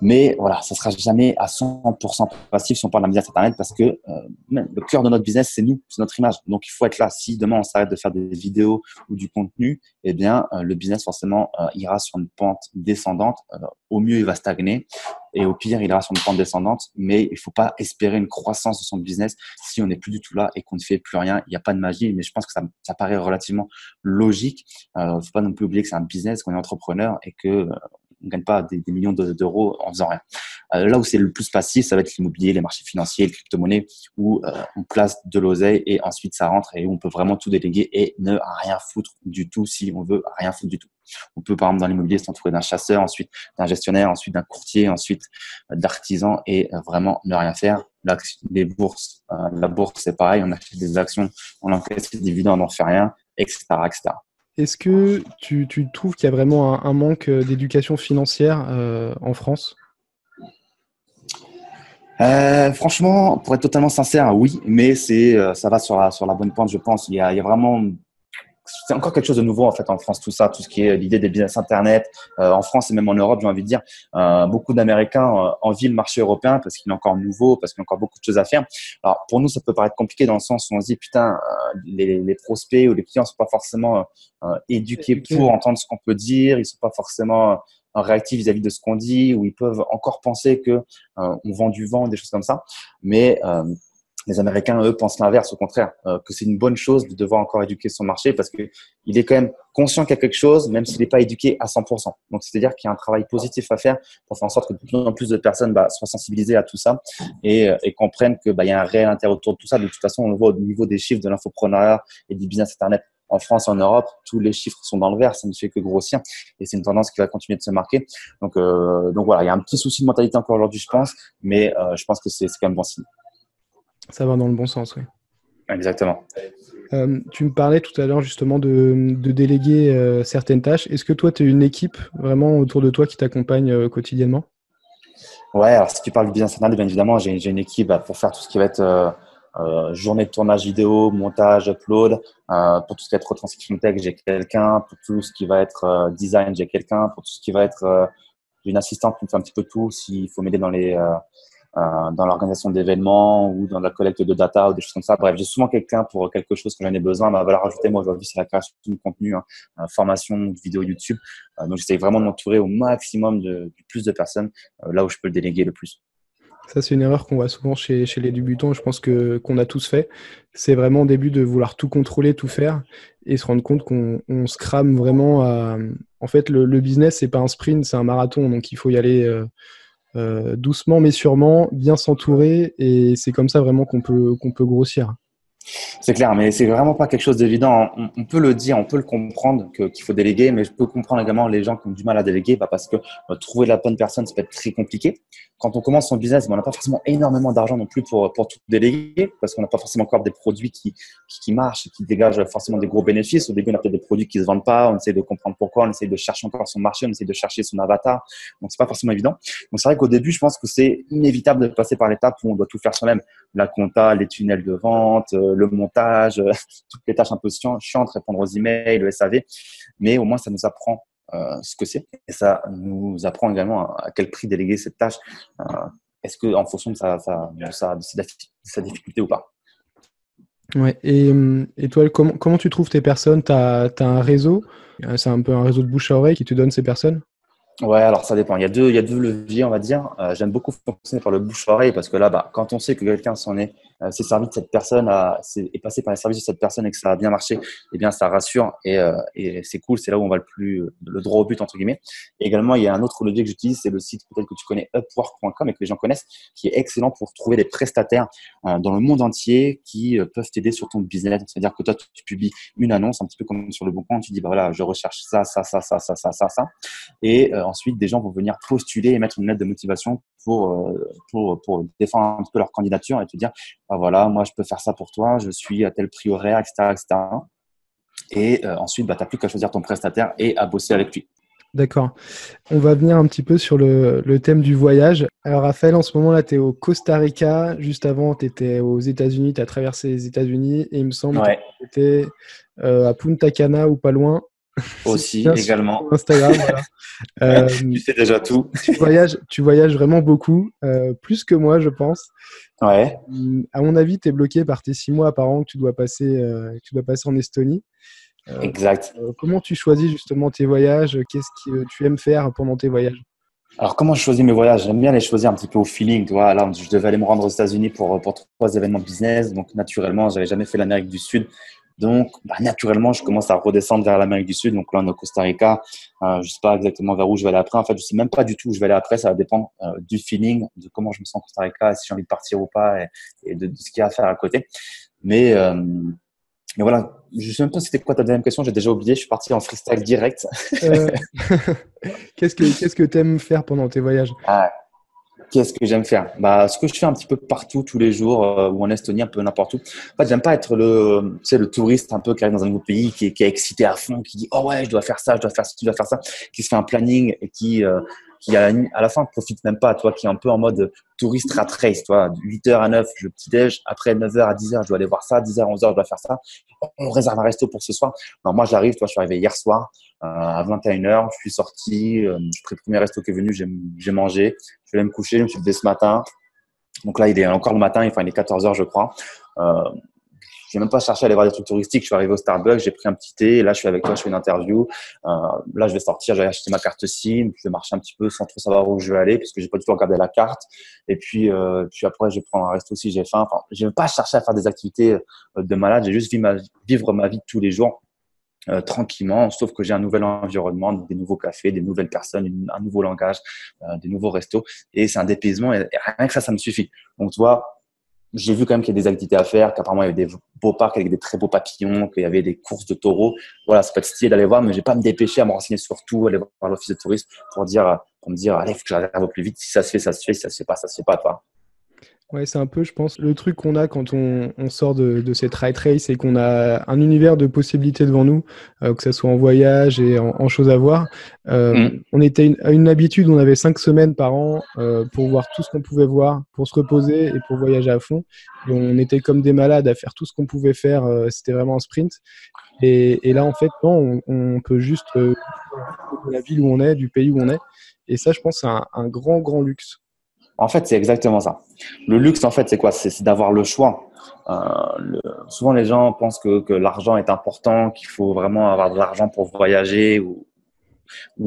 Speaker 2: Mais voilà, ça sera jamais à 100% passif si on parle d'un business internet parce que euh, le cœur de notre business, c'est nous, c'est notre image. Donc, il faut être là. Si demain on s'arrête de faire des vidéos ou du contenu, eh bien, euh, le business forcément euh, ira sur une pente descendante. au mieux, il va stagner et au pire, il ira sur une pente descendante. Mais il faut pas espérer une croissance de son business si on n'est plus du tout là et qu'on ne fait plus rien. Il n'y a pas de magie, mais je pense que ça, ça paraît relativement logique. Il ne faut pas non plus oublier que c'est un business, qu'on est entrepreneur et que on gagne pas des, millions d'euros en faisant rien. Euh, là où c'est le plus passif, ça va être l'immobilier, les marchés financiers, les crypto-monnaies, où euh, on place de l'oseille et ensuite ça rentre et où on peut vraiment tout déléguer et ne rien foutre du tout si on veut rien foutre du tout. On peut par exemple dans l'immobilier s'entourer d'un chasseur, ensuite d'un gestionnaire, ensuite d'un courtier, ensuite euh, d'artisan et vraiment ne rien faire. les bourses, la bourse c'est pareil, on achète des actions, on encaisse des dividendes, on n'en fait rien, etc., etc.
Speaker 1: Est-ce que tu, trouves qu'il y a vraiment un, manque euh, d'éducation financière euh, en France?
Speaker 2: Euh, franchement, pour être totalement sincère, oui, mais c'est ça va sur la, bonne pointe, je pense. Il y a vraiment c'est encore quelque chose de nouveau en fait en France tout ça tout ce qui est l'idée des business internet euh, en France et même en Europe j'ai envie de dire euh, beaucoup d'Américains euh, envient le marché européen parce qu'il est encore nouveau parce qu'il y a encore beaucoup de choses à faire. Alors pour nous ça peut paraître compliqué dans le sens où on se dit putain les, les, prospects ou les clients sont pas forcément éduqués pour entendre ce qu'on peut dire ils sont pas forcément réactifs vis-à-vis de ce qu'on dit ou ils peuvent encore penser que on vend du vent des choses comme ça. Mais les Américains, eux, pensent l'inverse, au contraire, euh, que c'est une bonne chose de devoir encore éduquer son marché parce qu'il est quand même conscient qu'il y a quelque chose, même s'il n'est pas éduqué à 100%. Donc, c'est-à-dire qu'il y a un travail positif à faire pour faire en sorte que de plus en plus de personnes bah, soient sensibilisées à tout ça et, euh, et comprennent qu'il bah, y a un réel intérêt autour de tout ça. De toute façon, on le voit au niveau des chiffres de l'infoprenariat et du business Internet en France, en Europe, tous les chiffres sont dans le vert, ça ne fait que grossir, et c'est une tendance qui va continuer de se marquer. Donc, euh, donc voilà, il y a un petit souci de mentalité encore aujourd'hui, je pense, mais euh, je pense que c'est quand même bon signe.
Speaker 1: Ça va dans le bon sens, oui.
Speaker 2: Exactement.
Speaker 1: Euh, tu me parlais tout à l'heure justement de, déléguer euh, certaines tâches. Est-ce que toi, tu as une équipe vraiment autour de toi qui t'accompagne euh, quotidiennement?
Speaker 2: Ouais, alors si tu parles du business internet, bien évidemment, j'ai une équipe bah, pour faire tout ce qui va être journée de tournage vidéo, montage, upload. pour tout ce qui va être retranscription texte, j'ai quelqu'un. Pour tout ce qui va être design, j'ai quelqu'un. Pour tout ce qui va être une assistante qui me fait un petit peu tout s'il faut m'aider dans les dans l'organisation d'événements ou dans la collecte de data ou des choses comme ça. Bref, j'ai souvent quelqu'un pour quelque chose que j'en ai besoin. Ma valeur ajoutée, moi, aujourd'hui, c'est la création de contenu, hein, euh, formation, vidéo YouTube. Euh, donc, j'essaie vraiment de m'entourer au maximum de, du plus de personnes là où je peux le déléguer le plus.
Speaker 1: Ça, c'est une erreur qu'on voit souvent chez, chez les débutants. Je pense que qu'on a tous fait. C'est vraiment au début de vouloir tout contrôler, tout faire, et se rendre compte qu'on se crame vraiment. En fait, le, le business, c'est pas un sprint, c'est un marathon. Donc, il faut y aller euh, euh, doucement mais sûrement, bien s'entourer, et c'est comme ça vraiment qu'on peut qu'on peut grossir.
Speaker 2: C'est clair, mais c'est vraiment pas quelque chose d'évident. On, peut le dire, on peut le comprendre qu'il faut déléguer, mais je peux comprendre également les gens qui ont du mal à déléguer bah, parce que euh, trouver la bonne personne, ça peut être très compliqué. Quand on commence son business, bah, on n'a pas forcément énormément d'argent non plus pour, pour tout déléguer parce qu'on n'a pas forcément encore des produits qui, qui, marchent, qui dégagent forcément des gros bénéfices. Au début, on a peut-être des produits qui se vendent pas, on essaie de comprendre pourquoi, on essaie de chercher encore son marché, on essaie de chercher son avatar. Donc, c'est pas forcément évident. Donc, c'est vrai qu'au début, je pense que c'est inévitable de passer par l'étape où on doit tout faire soi-même. La compta, les tunnels de vente, euh, le montage, euh, toutes les tâches un peu chiantes, répondre aux emails, le SAV. Mais au moins, ça nous apprend euh, ce que c'est. Et ça nous apprend également à, quel prix déléguer cette tâche. Est-ce que en fonction de sa, difficulté ou pas.
Speaker 1: Et, toi, comment, comment tu trouves tes personnes? Tu as, as, un réseau? C'est un peu un réseau de bouche à oreille qui te donne ces personnes?
Speaker 2: Ouais, alors ça dépend. Il y a deux, il y a deux leviers, on va dire. Euh, j'aime beaucoup fonctionner par le bouche-oreille parce que là, bah, quand on sait que quelqu'un s'en est, euh, s'est servi de cette personne, à, est, passé par les services de cette personne et que ça a bien marché, eh bien, ça rassure et, euh, et c'est cool. C'est là où on va le plus, le droit au but, entre guillemets. Également, il y a un autre levier que j'utilise, c'est le site peut-être que tu connais, upwork.com et que les gens connaissent, qui est excellent pour trouver des prestataires euh, dans le monde entier qui euh, peuvent t'aider sur ton business. C'est-à-dire que toi, tu publies une annonce, un petit peu comme sur le bon coin, tu dis, bah voilà, je recherche ça, ça, ça, ça, ça, ça, ça, ça. Et ensuite, des gens vont venir postuler et mettre une lettre de motivation pour, pour, pour défendre un peu leur candidature et te dire bah voilà, moi, je peux faire ça pour toi, je suis à tel prix horaire, etc. etc. Et euh, ensuite, bah, tu n'as plus qu'à choisir ton prestataire et à bosser avec lui.
Speaker 1: D'accord. On va venir un petit peu sur le, le thème du voyage. Alors, Raphaël, en ce moment, là, tu es au Costa Rica. Juste avant, tu étais aux États-Unis. Tu as traversé les États-Unis. Et il me semble que tu étais euh, à Punta Cana ou pas loin.
Speaker 2: Aussi, également.
Speaker 1: Instagram, voilà.
Speaker 2: Euh, tu sais déjà tout.
Speaker 1: tu, voyages, tu voyages vraiment beaucoup, euh, plus que moi, je pense.
Speaker 2: Ouais.
Speaker 1: À mon avis, tu es bloqué par tes six mois par an que tu dois passer, euh, tu dois passer en Estonie.
Speaker 2: exact.
Speaker 1: comment tu choisis justement tes voyages? Qu'est-ce que tu aimes faire pendant tes voyages?
Speaker 2: Alors, comment je choisis mes voyages? J'aime bien les choisir un petit peu au feeling. Tu vois, là, je devais aller me rendre aux États-Unis pour, pour trois événements business. Donc, naturellement, j'avais jamais fait l'Amérique du Sud. Donc, bah, naturellement, je commence à redescendre vers l'Amérique du Sud. Donc là, on est au Costa Rica. Euh, je sais pas exactement vers où je vais aller après. En fait, je sais même pas du tout où je vais aller après. Ça va dépendre euh, du feeling, de comment je me sens au Costa Rica, si j'ai envie de partir ou pas, et, de, ce qu'il y a à faire à côté. Mais, euh, mais voilà, je sais même pas c'était quoi ta deuxième question. J'ai déjà oublié. Je suis parti en freestyle direct.
Speaker 1: Euh, qu'est-ce que qu'est-ce que t'aimes faire pendant tes voyages?
Speaker 2: Ah, Qu'est-ce que j'aime faire? Bah, Ce que je fais un petit peu partout, tous les jours, euh, ou en Estonie, un peu n'importe où. En fait, j'aime pas être le, tu sais, le touriste un peu qui arrive dans un nouveau pays, qui est, excité à fond, qui dit Oh ouais, je dois faire ça, je dois faire ça, je dois faire ça, qui se fait un planning et qui, euh, qui à la, fin profite même pas, toi, qui est un peu en mode touriste rat race, toi, 8h à 9, je petit-déj, après 9h à 10h, je dois aller voir ça, 10h à 11h, je dois faire ça. On réserve un resto pour ce soir. Non, moi, j'arrive, toi, je suis arrivé hier soir à 21h, je suis sorti, euh, je pris le premier resto qui est venu, j'ai mangé, je vais me coucher, je me suis levé ce matin. Donc là, il est encore le matin, il est 14h, je crois. Euh, j'ai même pas cherché à aller voir des trucs touristiques. Je suis arrivé au Starbucks, j'ai pris un petit thé. Là, je suis avec toi, je fais une interview. Euh, là, je vais sortir, j'ai acheté ma carte SIM. Je vais marcher un petit peu sans trop savoir où je vais aller parce que j'ai pas du tout regardé la carte. Et puis, euh, puis après, je vais prendre un resto si j'ai faim. Enfin, je vais pas chercher à faire des activités euh, de malade. J'ai juste vivre ma vie de tous les jours. Euh, tranquillement, sauf que j'ai un nouvel environnement, des nouveaux cafés, des nouvelles personnes, un nouveau langage, euh, des nouveaux restos, et c'est un dépaysement, et, rien que ça, ça me suffit. Donc, tu vois, j'ai vu quand même qu'il y a des activités à faire, qu'apparemment il y avait des beaux parcs avec des très beaux papillons, qu'il y avait des courses de taureaux. Voilà, c'est pas stylé d'aller voir, mais je vais pas me dépêcher à me renseigner sur tout, aller voir l'office de tourisme pour dire, pour me dire, allez, faut que j'arrive plus vite. Si ça se fait, ça se fait. Si ça se fait pas, ça se fait pas, toi.
Speaker 1: Ouais, c'est un peu, je pense, le truc qu'on a quand on, on sort de, de, cette ride race, c'est qu'on a un univers de possibilités devant nous, euh, que ce soit en voyage et en, en choses à voir. Euh, mm. On était à une habitude, on avait cinq semaines par an euh, pour voir tout ce qu'on pouvait voir, pour se reposer et pour voyager à fond. Et on était comme des malades à faire tout ce qu'on pouvait faire. Euh, c'était vraiment un sprint. Et, et, là, en fait, non, on, on peut juste euh, de la ville où on est, du pays où on est. Et ça, je pense, c'est un, un grand, grand luxe.
Speaker 2: En fait, c'est exactement ça. Le luxe, en fait, c'est quoi? C'est d'avoir le choix. Euh, souvent, les gens pensent que, l'argent est important, qu'il faut vraiment avoir de l'argent pour voyager. Ou...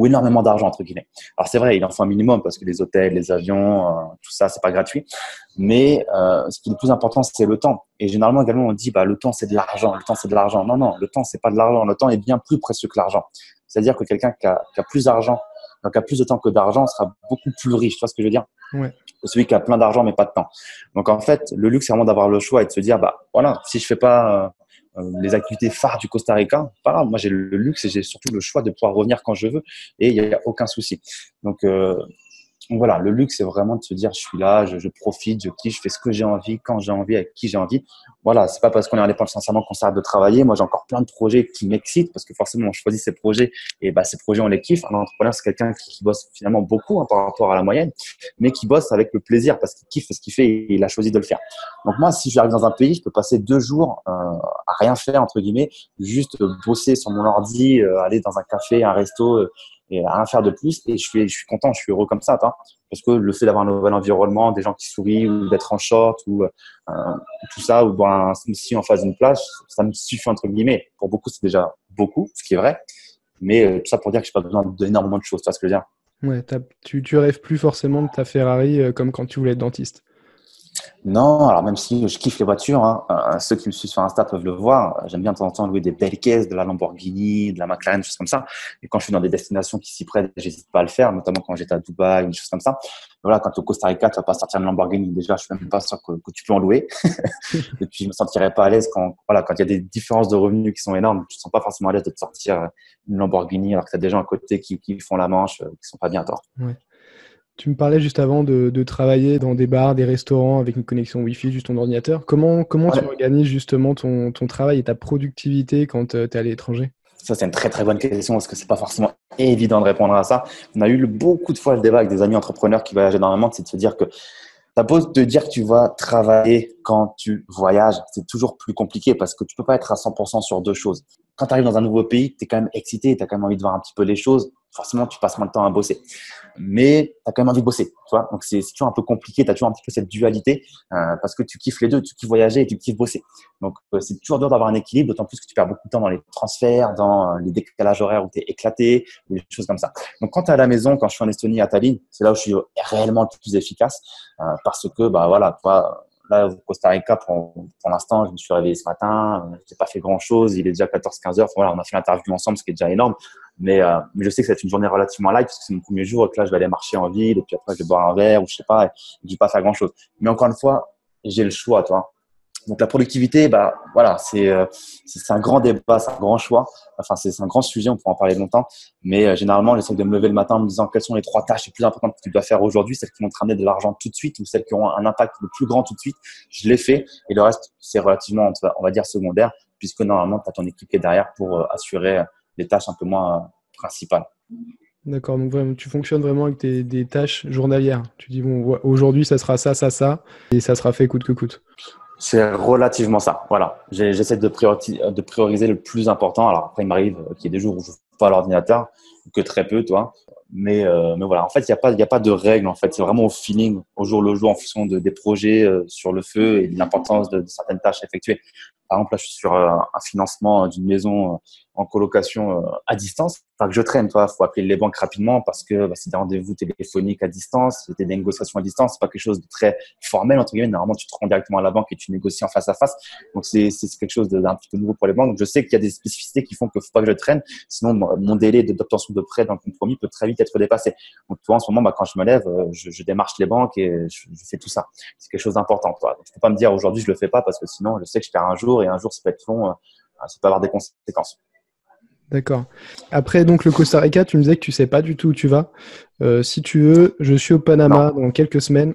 Speaker 2: énormément d'argent entre guillemets. Alors c'est vrai, il en faut un minimum parce que les hôtels, les avions, euh, tout ça, c'est pas gratuit. Mais euh, ce qui est le plus important, c'est le temps. Et généralement également, on dit bah le temps c'est de l'argent, le temps c'est de l'argent. Non non, le temps c'est pas de l'argent. Le temps est bien plus précieux que l'argent. C'est-à-dire que quelqu'un qui a plus d'argent, qui a plus de temps que d'argent, sera beaucoup plus riche. Tu vois ce que je veux dire?
Speaker 1: Ouais.
Speaker 2: celui qui a plein d'argent mais pas de temps. Donc en fait, le luxe c'est vraiment d'avoir le choix et de se dire bah voilà, si je fais pas euh, euh, les activités phares du Costa Rica, pas Moi, j'ai le luxe et j'ai surtout le choix de pouvoir revenir quand je veux et il n'y a aucun souci. Donc, euh, donc voilà, le luxe, c'est vraiment de se dire, je suis là, je, je profite, je kiffe, je fais ce que j'ai envie, quand j'ai envie, avec qui j'ai envie. Voilà, c'est pas parce qu'on est indépendant sincèrement qu'on s'arrête de travailler. Moi, j'ai encore plein de projets qui m'excitent parce que forcément, on choisit ces projets et bah, ces projets, on les kiffe. Un entrepreneur, c'est quelqu'un qui, qui, bosse finalement beaucoup hein, par rapport à la moyenne, mais qui bosse avec le plaisir parce qu'il kiffe ce qu'il fait et il a choisi de le faire. Donc moi, si j'arrive dans un pays, je peux passer deux jours euh, à rien faire, entre guillemets, juste bosser sur mon ordi, euh, aller dans un café, un resto, euh, et à rien faire de plus. Et je suis, je suis content, je suis heureux comme ça. Parce que le fait d'avoir un nouvel environnement, des gens qui sourient, ou d'être en short, ou euh, tout ça, ou boire un smoothie en face d'une plage, ça me suffit entre guillemets. Pour beaucoup, c'est déjà beaucoup, ce qui est vrai. Mais euh, tout ça pour dire que je n'ai pas besoin d'énormément de choses. Tu vois ce que je veux dire?
Speaker 1: Ouais, tu, tu rêves plus forcément de ta Ferrari euh, comme quand tu voulais être dentiste.
Speaker 2: Non, alors même si je kiffe les voitures, hein, euh, ceux qui me suivent sur Insta peuvent le voir. J'aime bien de temps en temps louer des belles caisses, de la Lamborghini, de la McLaren, des choses comme ça. Et quand je suis dans des destinations qui s'y prêtent, j'hésite pas à le faire, notamment quand j'étais à Dubaï, des choses comme ça. Voilà, quand tu es au Costa Rica, tu vas pas sortir une Lamborghini. Déjà, je suis même pas sûr que, que tu peux en louer. et puis, je me sentirais pas à l'aise quand, voilà, quand il y a des différences de revenus qui sont énormes. Tu te sens pas forcément à l'aise de te sortir une Lamborghini alors que tu as des gens à côté qui, qui font la manche, euh, qui sont pas bien tort.
Speaker 1: Ouais. Tu me parlais juste avant de, de, travailler dans des bars, des restaurants avec une connexion Wi-Fi, juste ton ordinateur. Comment, comment ouais. tu organises justement ton, ton, travail et ta productivité quand tu es à l'étranger?
Speaker 2: Ça, c'est une très très bonne question parce que c'est pas forcément évident de répondre à ça. On a eu beaucoup de fois le débat avec des amis entrepreneurs qui voyagent énormément, c'est de se dire que T'as beau te dire que tu vas travailler quand tu voyages, c'est toujours plus compliqué parce que tu peux pas être à 100% sur deux choses. Quand tu arrives dans un nouveau pays, tu es quand même excité, tu as quand même envie de voir un petit peu les choses. Forcément, tu passes moins de temps à bosser. Mais tu as quand même envie de bosser. Tu vois Donc, c'est toujours un peu compliqué. Tu as toujours un petit peu cette dualité euh, parce que tu kiffes les deux. Tu kiffes voyager et tu kiffes bosser. Donc, euh, c'est toujours dur d'avoir un équilibre, d'autant plus que tu perds beaucoup de temps dans les transferts, dans euh, les décalages horaires où tu es éclaté, ou des choses comme ça. Donc, quand tu es à la maison, quand je suis en Estonie, à Tallinn, c'est là où je suis réellement le plus efficace euh, parce que, bah voilà, toi, Là, au Costa Rica, pour, pour l'instant, je me suis réveillé ce matin. Je n'ai pas fait grand-chose. Il est déjà 14-15 heures. Voilà, on a fait l'interview ensemble, ce qui est déjà énorme. Mais, euh, je sais que être une journée relativement light parce que c'est mon premier jour et que là, je vais aller marcher en ville et puis après, je vais boire un verre ou je sais pas. Et je vais pas faire grand-chose. Mais encore une fois, j'ai le choix, toi. Donc la productivité, bah voilà, c'est euh, c'est un grand débat, c'est un grand choix. Enfin, c'est un grand sujet, on pourra en parler longtemps. Mais euh, généralement, j'essaie de me lever le matin en me disant quelles sont les trois tâches les plus importantes que tu dois faire aujourd'hui, celles qui vont te ramener de l'argent tout de suite ou celles qui auront un impact le plus grand tout de suite. Je l'ai fait et le reste, c'est relativement, on va dire, secondaire, puisque normalement, tu as ton équipe qui est derrière pour euh, assurer les tâches un peu moins principales.
Speaker 1: D'accord, donc vraiment, tu fonctionnes vraiment avec des, des tâches journalières. Tu dis, bon, aujourd'hui, ça sera ça, ça, ça, et ça sera fait coûte que coûte.
Speaker 2: C'est relativement ça. Voilà. J'essaie de, de prioriser le plus important. Alors après, il m'arrive qu'il y ait des jours où je ne pas à l'ordinateur, que très peu, toi. Mais, euh, mais voilà, en fait, il n'y a, pas, a pas de règle. En fait, c'est vraiment au feeling, au jour le jour, en fonction de, des projets euh, sur le feu et de l'importance de, certaines tâches effectuées. Par exemple, là, je suis sur euh, un financement d'une maison en colocation à distance. Enfin, que je traîne, toi, faut appeler les banques rapidement parce que bah, c'est des rendez-vous téléphoniques à distance, des négociations à distance, c'est pas quelque chose de très formel entre guillemets. Normalement, tu te rends directement à la banque et tu négocies en face à face. Donc c'est c'est quelque chose d'un petit peu nouveau pour les banques. Donc je sais qu'il y a des spécificités qui font que faut pas que je traîne, sinon mon délai d'obtention de dans le compromis peut très vite être dépassé. Donc toi, en ce moment, bah, quand je me lève, je, je démarche les banques et je, je fais tout ça. C'est quelque chose d'important. Toi, donc, je peux pas me dire aujourd'hui je le fais pas parce que sinon je sais que je perds un jour et un jour ça peut être long, ça peut avoir des conséquences.
Speaker 1: D'accord. Après, donc, le Costa Rica, tu me disais que tu sais pas du tout où tu vas. Euh, si tu veux, je suis au Panama non. dans quelques semaines.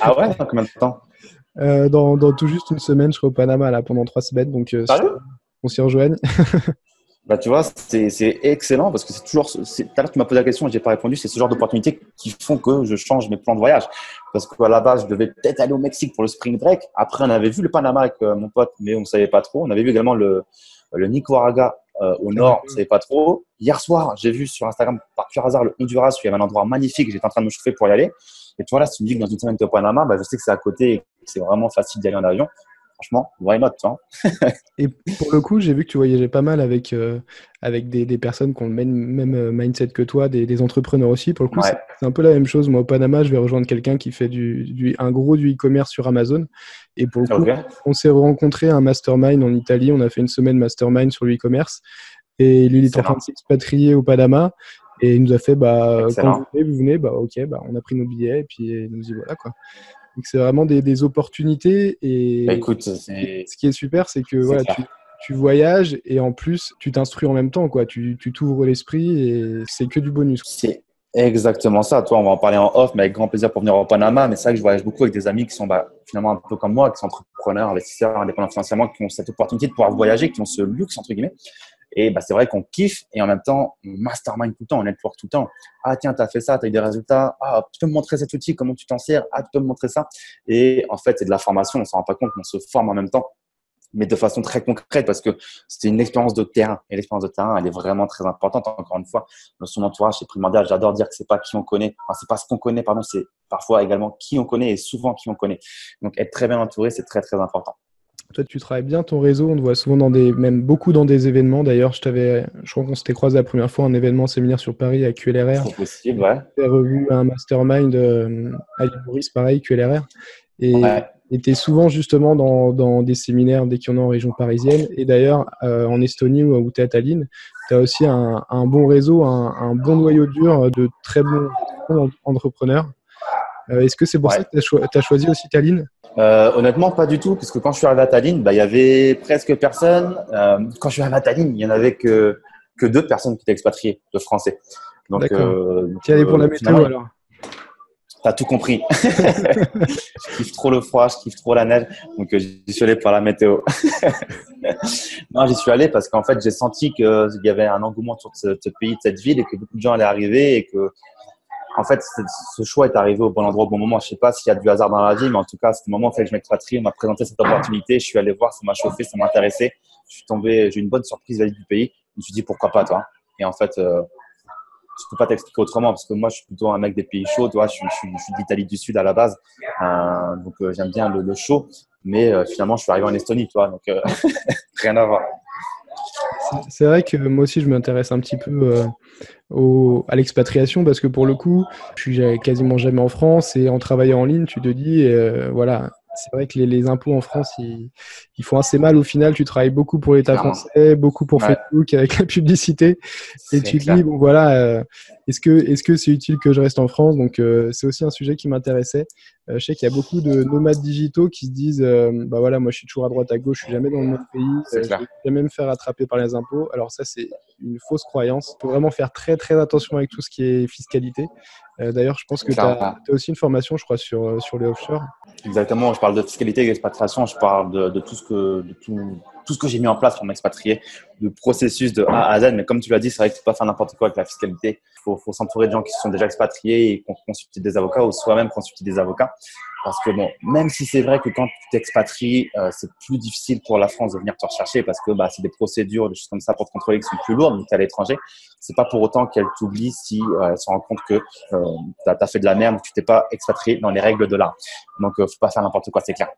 Speaker 2: ah ouais? Dans combien de temps?
Speaker 1: Euh, dans, dans, tout juste une semaine, je serai au Panama là, pendant trois semaines. Donc, euh, on s'y rejoigne.
Speaker 2: bah, tu vois, c'est excellent parce que c'est toujours. Tout à tu m'as posé la question et j'ai pas répondu. C'est ce genre d'opportunités qui font que je change mes plans de voyage. Parce qu'à la base, je devais peut-être aller au Mexique pour le spring break. Après, on avait vu le Panama avec euh, mon pote, mais on ne savait pas trop. On avait vu également le, le Nicaragua euh, au nord, on ne savait pas trop. Hier soir, j'ai vu sur Instagram, par pur hasard, le Honduras, où il y avait un endroit magnifique. J'étais en train de me chauffer pour y aller. Et tu vois, là, si tu me dis que dans une semaine, tu es au Panama, bah, je sais que c'est à côté et que c'est vraiment facile d'y aller en avion. Franchement, why not
Speaker 1: Et pour le coup, j'ai vu que tu voyageais pas mal avec, euh, avec des, des, personnes qui ont le même, même euh, mindset que toi, des, des, entrepreneurs aussi. Pour le coup, c'est un peu la même chose. Moi, au Panama, je vais rejoindre quelqu'un qui fait du, du, un gros du e-commerce sur Amazon. Et pour le coup, on s'est rencontré à un mastermind en Italie. On a fait une semaine mastermind sur le e-commerce. Et lui, il est en train de s'expatrier au Panama. Et il nous a fait, bah, quand vous venez, vous venez, bah, ok, bah, on a pris nos billets et puis nous y voilà, quoi. Donc, c'est vraiment des, des, opportunités. Et
Speaker 2: bah, écoute,
Speaker 1: ce qui est super, c'est que voilà, tu, tu, voyages et en plus, tu t'instruis en même temps, quoi. Tu t'ouvres l'esprit et c'est que du bonus.
Speaker 2: C'est exactement ça. Toi, on va en parler en off, mais avec grand plaisir pour venir au Panama. Mais c'est vrai que je voyage beaucoup avec des amis qui sont bah, finalement un peu comme moi, qui sont entrepreneurs, investisseurs, indépendants financièrement, qui ont cette opportunité de pouvoir voyager, qui ont ce luxe, entre guillemets. Et bah, c'est vrai qu'on kiffe et en même temps, on mastermind tout le temps, on network tout le temps. Ah, tiens, tu as fait ça, tu as eu des résultats. Ah, tu peux me montrer cet outil, comment tu t'en sers? Ah, tu peux me montrer ça. Et en fait, c'est de la formation, on s'en rend pas compte, on se forme en même temps, mais de façon très concrète parce que c'est une expérience de terrain. Et l'expérience de terrain, elle est vraiment très importante. Encore une fois, son entourage, c'est primordial. J'adore dire que c'est pas qui on connaît. Enfin, c'est pas ce qu'on connaît, pardon, c'est parfois également qui on connaît et souvent qui on connaît. Donc, être très bien entouré, c'est très, très important.
Speaker 1: Toi, tu travailles bien ton réseau. On te voit souvent dans des, même beaucoup dans des événements. D'ailleurs, je t'avais, je crois qu'on s'était croisé la première fois un événement séminaire sur Paris à QLRR.
Speaker 2: C'est possible, ouais.
Speaker 1: Tu revu un mastermind euh, à Maurice, pareil, QLRR. Et tu es souvent justement dans, dans, des séminaires dès qu'il y en a en région parisienne. Et d'ailleurs, euh, en Estonie où, tu es à Tallinn, tu as aussi un, un, bon réseau, un, un, bon noyau dur de très bons entrepreneurs. Euh, est-ce que c'est pour ça que tu as, choisi aussi Tallinn?
Speaker 2: Euh, honnêtement, pas du tout, parce que quand je suis arrivé à Tallinn, bah, il y avait presque personne. Euh, quand je suis arrivé à Tallinn, il y en avait que, que deux personnes qui étaient expatriées, de français.
Speaker 1: Donc, tu es allé pour la météo alors?
Speaker 2: T'as tout compris. je kiffe trop le froid, je kiffe trop la neige, donc j'y suis allé pour la météo. non, j'y suis allé parce qu'en fait, j'ai senti qu'il y avait un engouement sur ce, ce, pays, de cette ville, et que beaucoup de gens allaient arriver, et que en fait, ce choix est arrivé au bon endroit au bon moment. Je sais pas s'il y a du hasard dans la vie, mais en tout cas, le moment fait je m'expatrie. On m'a présenté cette opportunité. Je suis allé voir, ça m'a chauffé, ça m'a intéressé. Je suis tombé, j'ai une bonne surprise vis du pays. Je me suis dit pourquoi pas, toi? Et en fait, euh, je peux pas t'expliquer autrement parce que moi, je suis plutôt un mec des pays chauds. Toi, je suis, je d'Italie du Sud à la base, euh, donc euh, j'aime bien le, chaud. Mais euh, finalement, je suis arrivé en Estonie, toi, donc rien à voir.
Speaker 1: C'est vrai que moi aussi, je m'intéresse un petit peu euh, au, à l'expatriation parce que pour le coup, je suis quasiment jamais en France et en travaillant en ligne, tu te dis, euh, voilà, c'est vrai que les, les, impôts en France, ils, ils, font assez mal au final. Tu travailles beaucoup pour l'État français, beaucoup pour Facebook avec la publicité. Et tu te dis, bon voilà, euh, est-ce que est-ce que c'est utile que je reste en France? Donc euh, c'est aussi un sujet qui m'intéressait. Euh, je sais qu'il y a beaucoup de nomades digitaux qui se disent, euh, bah voilà, moi je suis toujours à droite à gauche, je suis jamais dans le même pays, euh, je vais jamais me faire attraper par les impôts. Alors ça c'est une fausse croyance. Il faut vraiment faire très très attention avec tout ce qui est fiscalité. D'ailleurs, je pense que tu as, as, aussi une formation, je crois, sur, sur les offshore.
Speaker 2: Exactement, je parle de fiscalité et d'expatriation, je parle de, de, tout ce que, de tout, tout ce que j'ai mis en place pour m'expatrier, de processus de A à Z. Mais comme tu l'as dit, c'est vrai que tu peux pas faire n'importe quoi avec la fiscalité. Il faut, faut s'entourer de gens qui sont déjà expatriés et consulter des avocats ou soi-même consulter des avocats. Parce que bon, même si c'est vrai que quand tu t'expatries, euh, c'est plus difficile pour la France de venir te rechercher parce que bah, c'est des procédures, des choses comme ça pour te contrôler qui sont plus lourdes, mais tu es à l'étranger. C'est pas pour autant qu'elle t'oublie si euh, elle se rend compte que euh, tu fait de la merde, que tu t'es pas expatrié dans les règles de l'art. Donc, euh, faut pas faire n'importe quoi, c'est clair.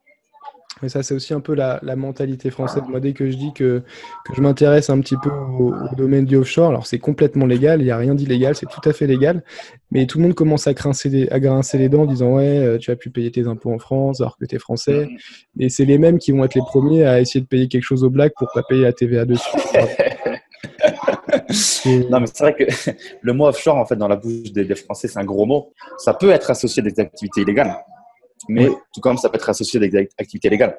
Speaker 1: Mais ça, c'est aussi un peu la, la, mentalité française. Moi, dès que je dis que, que je m'intéresse un petit peu au, au, domaine du offshore, alors c'est complètement légal, il n'y a rien d'illégal, c'est tout à fait légal. Mais tout le monde commence à grincer, les, à grincer les dents en disant Ouais, euh, tu as pu payer tes impôts en France alors que tu es français. Et c'est les mêmes qui vont être les premiers à essayer de payer quelque chose au black pour pas payer la TVA dessus.
Speaker 2: non, mais c'est vrai que le mot offshore, en fait, dans la bouche des, des Français, c'est un gros mot. Ça peut être associé à des activités illégales mais oui. tout comme ça peut être associé avec des activités légales.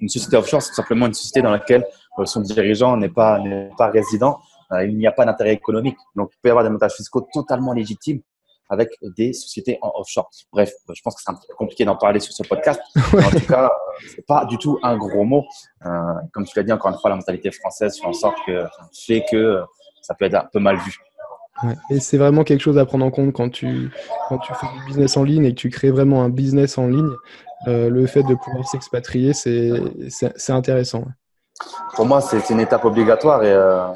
Speaker 2: Une société offshore, c'est simplement une société dans laquelle euh, son dirigeant n'est pas, résident, euh, il n'y a pas d'intérêt économique. Donc, il peut y avoir des montages fiscaux totalement légitimes avec des sociétés en offshore. Bref, euh, je pense que c'est un peu compliqué d'en parler sur ce podcast. En tout cas, c'est pas du tout un gros mot. Euh, comme tu l'as dit, encore une fois, la mentalité française fait en sorte que, fait que ça peut être un peu mal vu.
Speaker 1: Et c'est vraiment quelque chose à prendre en compte quand tu, quand tu fais du business en ligne et que tu crées vraiment un business en ligne. Euh, le fait de pouvoir s'expatrier, c'est intéressant.
Speaker 2: Pour moi, c'est une étape obligatoire. Et, euh,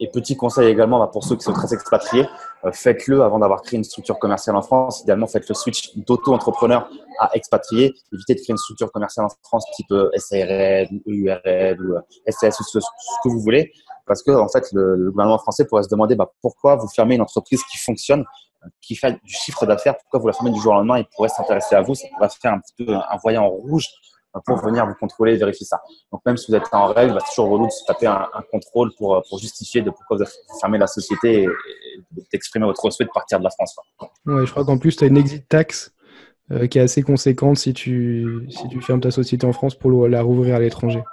Speaker 2: et petit conseil également bah, pour ceux qui sont très expatriés, faites-le avant d'avoir créé une structure commerciale en France. Idéalement, faites le switch d'auto-entrepreneur à expatrié. Évitez de créer une structure commerciale en France type SARL ou EURL ou ou ce, que vous voulez. Parce que, en fait, le, gouvernement français pourrait se demander bah, pourquoi vous fermez une entreprise qui fonctionne, qui fait du chiffre d'affaires, pourquoi vous la fermez du jour au lendemain Il pourrait s'intéresser à vous, ça pourrait faire un petit peu un voyant rouge pour venir vous contrôler et vérifier ça. Donc même si vous êtes en règle, c'est toujours relou de se taper un, contrôle pour, pour, justifier de pourquoi vous avez fermé la société et, d'exprimer votre souhait de partir de la France.
Speaker 1: Ouais, je crois qu'en plus, tu as une exit tax euh, qui est assez conséquente si tu, si tu fermes ta société en France pour la rouvrir à l'étranger.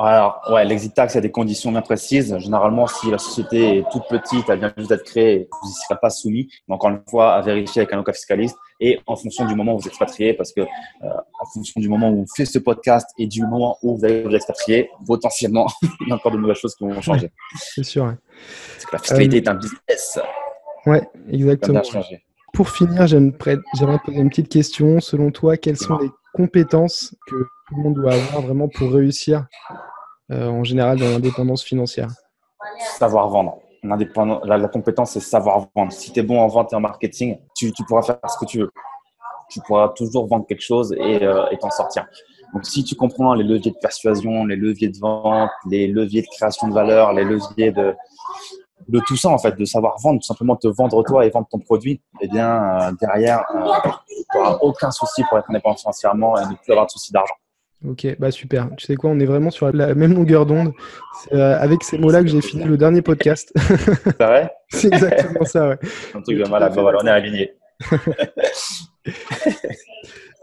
Speaker 2: Alors, ouais, l'exit tax, a des conditions bien précises. Généralement, si la société est toute petite, elle vient juste d'être créée, vous n'y serez pas soumis. Mais encore une fois, à vérifier avec un avocat fiscaliste et en fonction du moment où vous expatriez, parce que euh, en fonction du moment où vous faites ce podcast et du moment où vous allez vous expatrier, potentiellement, il y a encore de nouvelles choses qui vont changer.
Speaker 1: C'est sûr. Ouais.
Speaker 2: Parce que la fiscalité euh, est un business.
Speaker 1: Ouais, exactement. Pour finir, j'aimerais poser une petite question. Selon toi, quelles sont les compétences que tout le monde doit avoir vraiment pour réussir euh, en général dans l'indépendance financière
Speaker 2: Savoir vendre. La, la, compétence, c'est savoir vendre. Si tu es bon en vente et en marketing, tu, pourras faire ce que tu veux. Tu pourras toujours vendre quelque chose euh, et t'en sortir. Donc, si tu comprends les leviers de persuasion, les leviers de vente, les leviers de création de valeur, les leviers de, de tout ça, en fait, de savoir vendre, tout simplement te vendre toi et vendre ton produit, eh bien, euh, derrière, tu n'auras aucun souci pour être indépendant financièrement et ne plus avoir de soucis d'argent.
Speaker 1: Ok, bah super. Tu sais quoi, on est vraiment sur la même longueur d'onde. C'est euh, avec ces mots-là que j'ai fini le dernier podcast.
Speaker 2: C'est vrai?
Speaker 1: C'est exactement ça, ouais.
Speaker 2: Un truc de malade, voilà, on est aligné.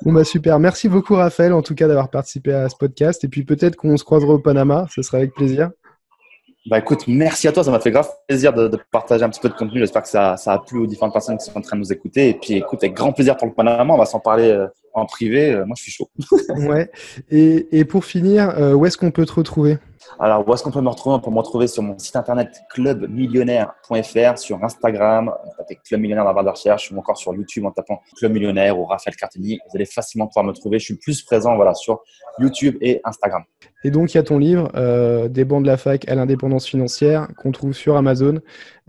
Speaker 1: bon bah super, merci beaucoup Raphaël en tout cas d'avoir participé à ce podcast et puis peut-être qu'on se croisera au Panama, ce sera avec plaisir.
Speaker 2: Bah écoute, merci à toi, ça m'a fait grave plaisir de, partager un petit peu de contenu. J'espère que ça, ça, a plu aux différentes personnes qui sont en train de nous écouter. Et puis écoute, avec grand plaisir pour le Panama, on va s'en parler euh, en privé. Euh, moi, je suis chaud.
Speaker 1: ouais. Et, et, pour finir, euh, où est-ce qu'on peut te retrouver?
Speaker 2: Alors, où est-ce qu'on peut me retrouver? On peut me retrouver sur mon site internet clubmillionnaire.fr, sur Instagram, tapez Club Millionnaire dans la barre de recherche, ou encore sur YouTube en tapant Club Millionnaire ou Raphaël Cartini. Vous allez facilement pouvoir me trouver. Je suis plus présent voilà, sur YouTube et Instagram.
Speaker 1: Et donc, il y a ton livre, euh, Des bancs de la fac à l'indépendance financière, qu'on trouve sur Amazon.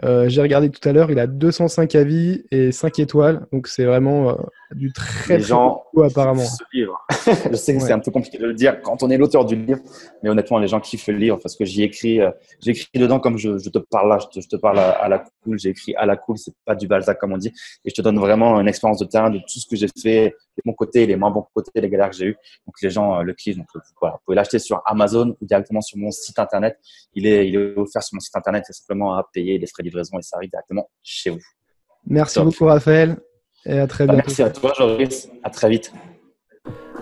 Speaker 1: Euh, j'ai regardé tout à l'heure, il a 205 avis et 5 étoiles. Donc, c'est vraiment euh, du très,
Speaker 2: Les gens
Speaker 1: apparemment.
Speaker 2: Ce livre. je sais que c'est un peu compliqué de le dire quand on est l'auteur du livre, mais honnêtement, les gens kiffent le livre parce que j'y écris, j'écris dedans comme je, te parle là, je te, parle à, la cool, j'ai écrit à la cool, c'est pas du Balzac comme on dit, et je te donne vraiment une expérience de terrain de tout ce que j'ai fait, les bons côtés, les moins bons côtés, les galères que j'ai eues. Donc, les gens le kiffent. Donc, voilà, vous pouvez l'acheter sur Amazon ou directement sur mon site internet. Il est, il est offert sur mon site internet. C'est simplement à payer les frais de livraison et ça arrive directement chez vous.
Speaker 1: Merci beaucoup, Raphaël. Et à très
Speaker 2: bah,
Speaker 1: bientôt.
Speaker 2: Merci à toi, Joris. À très vite.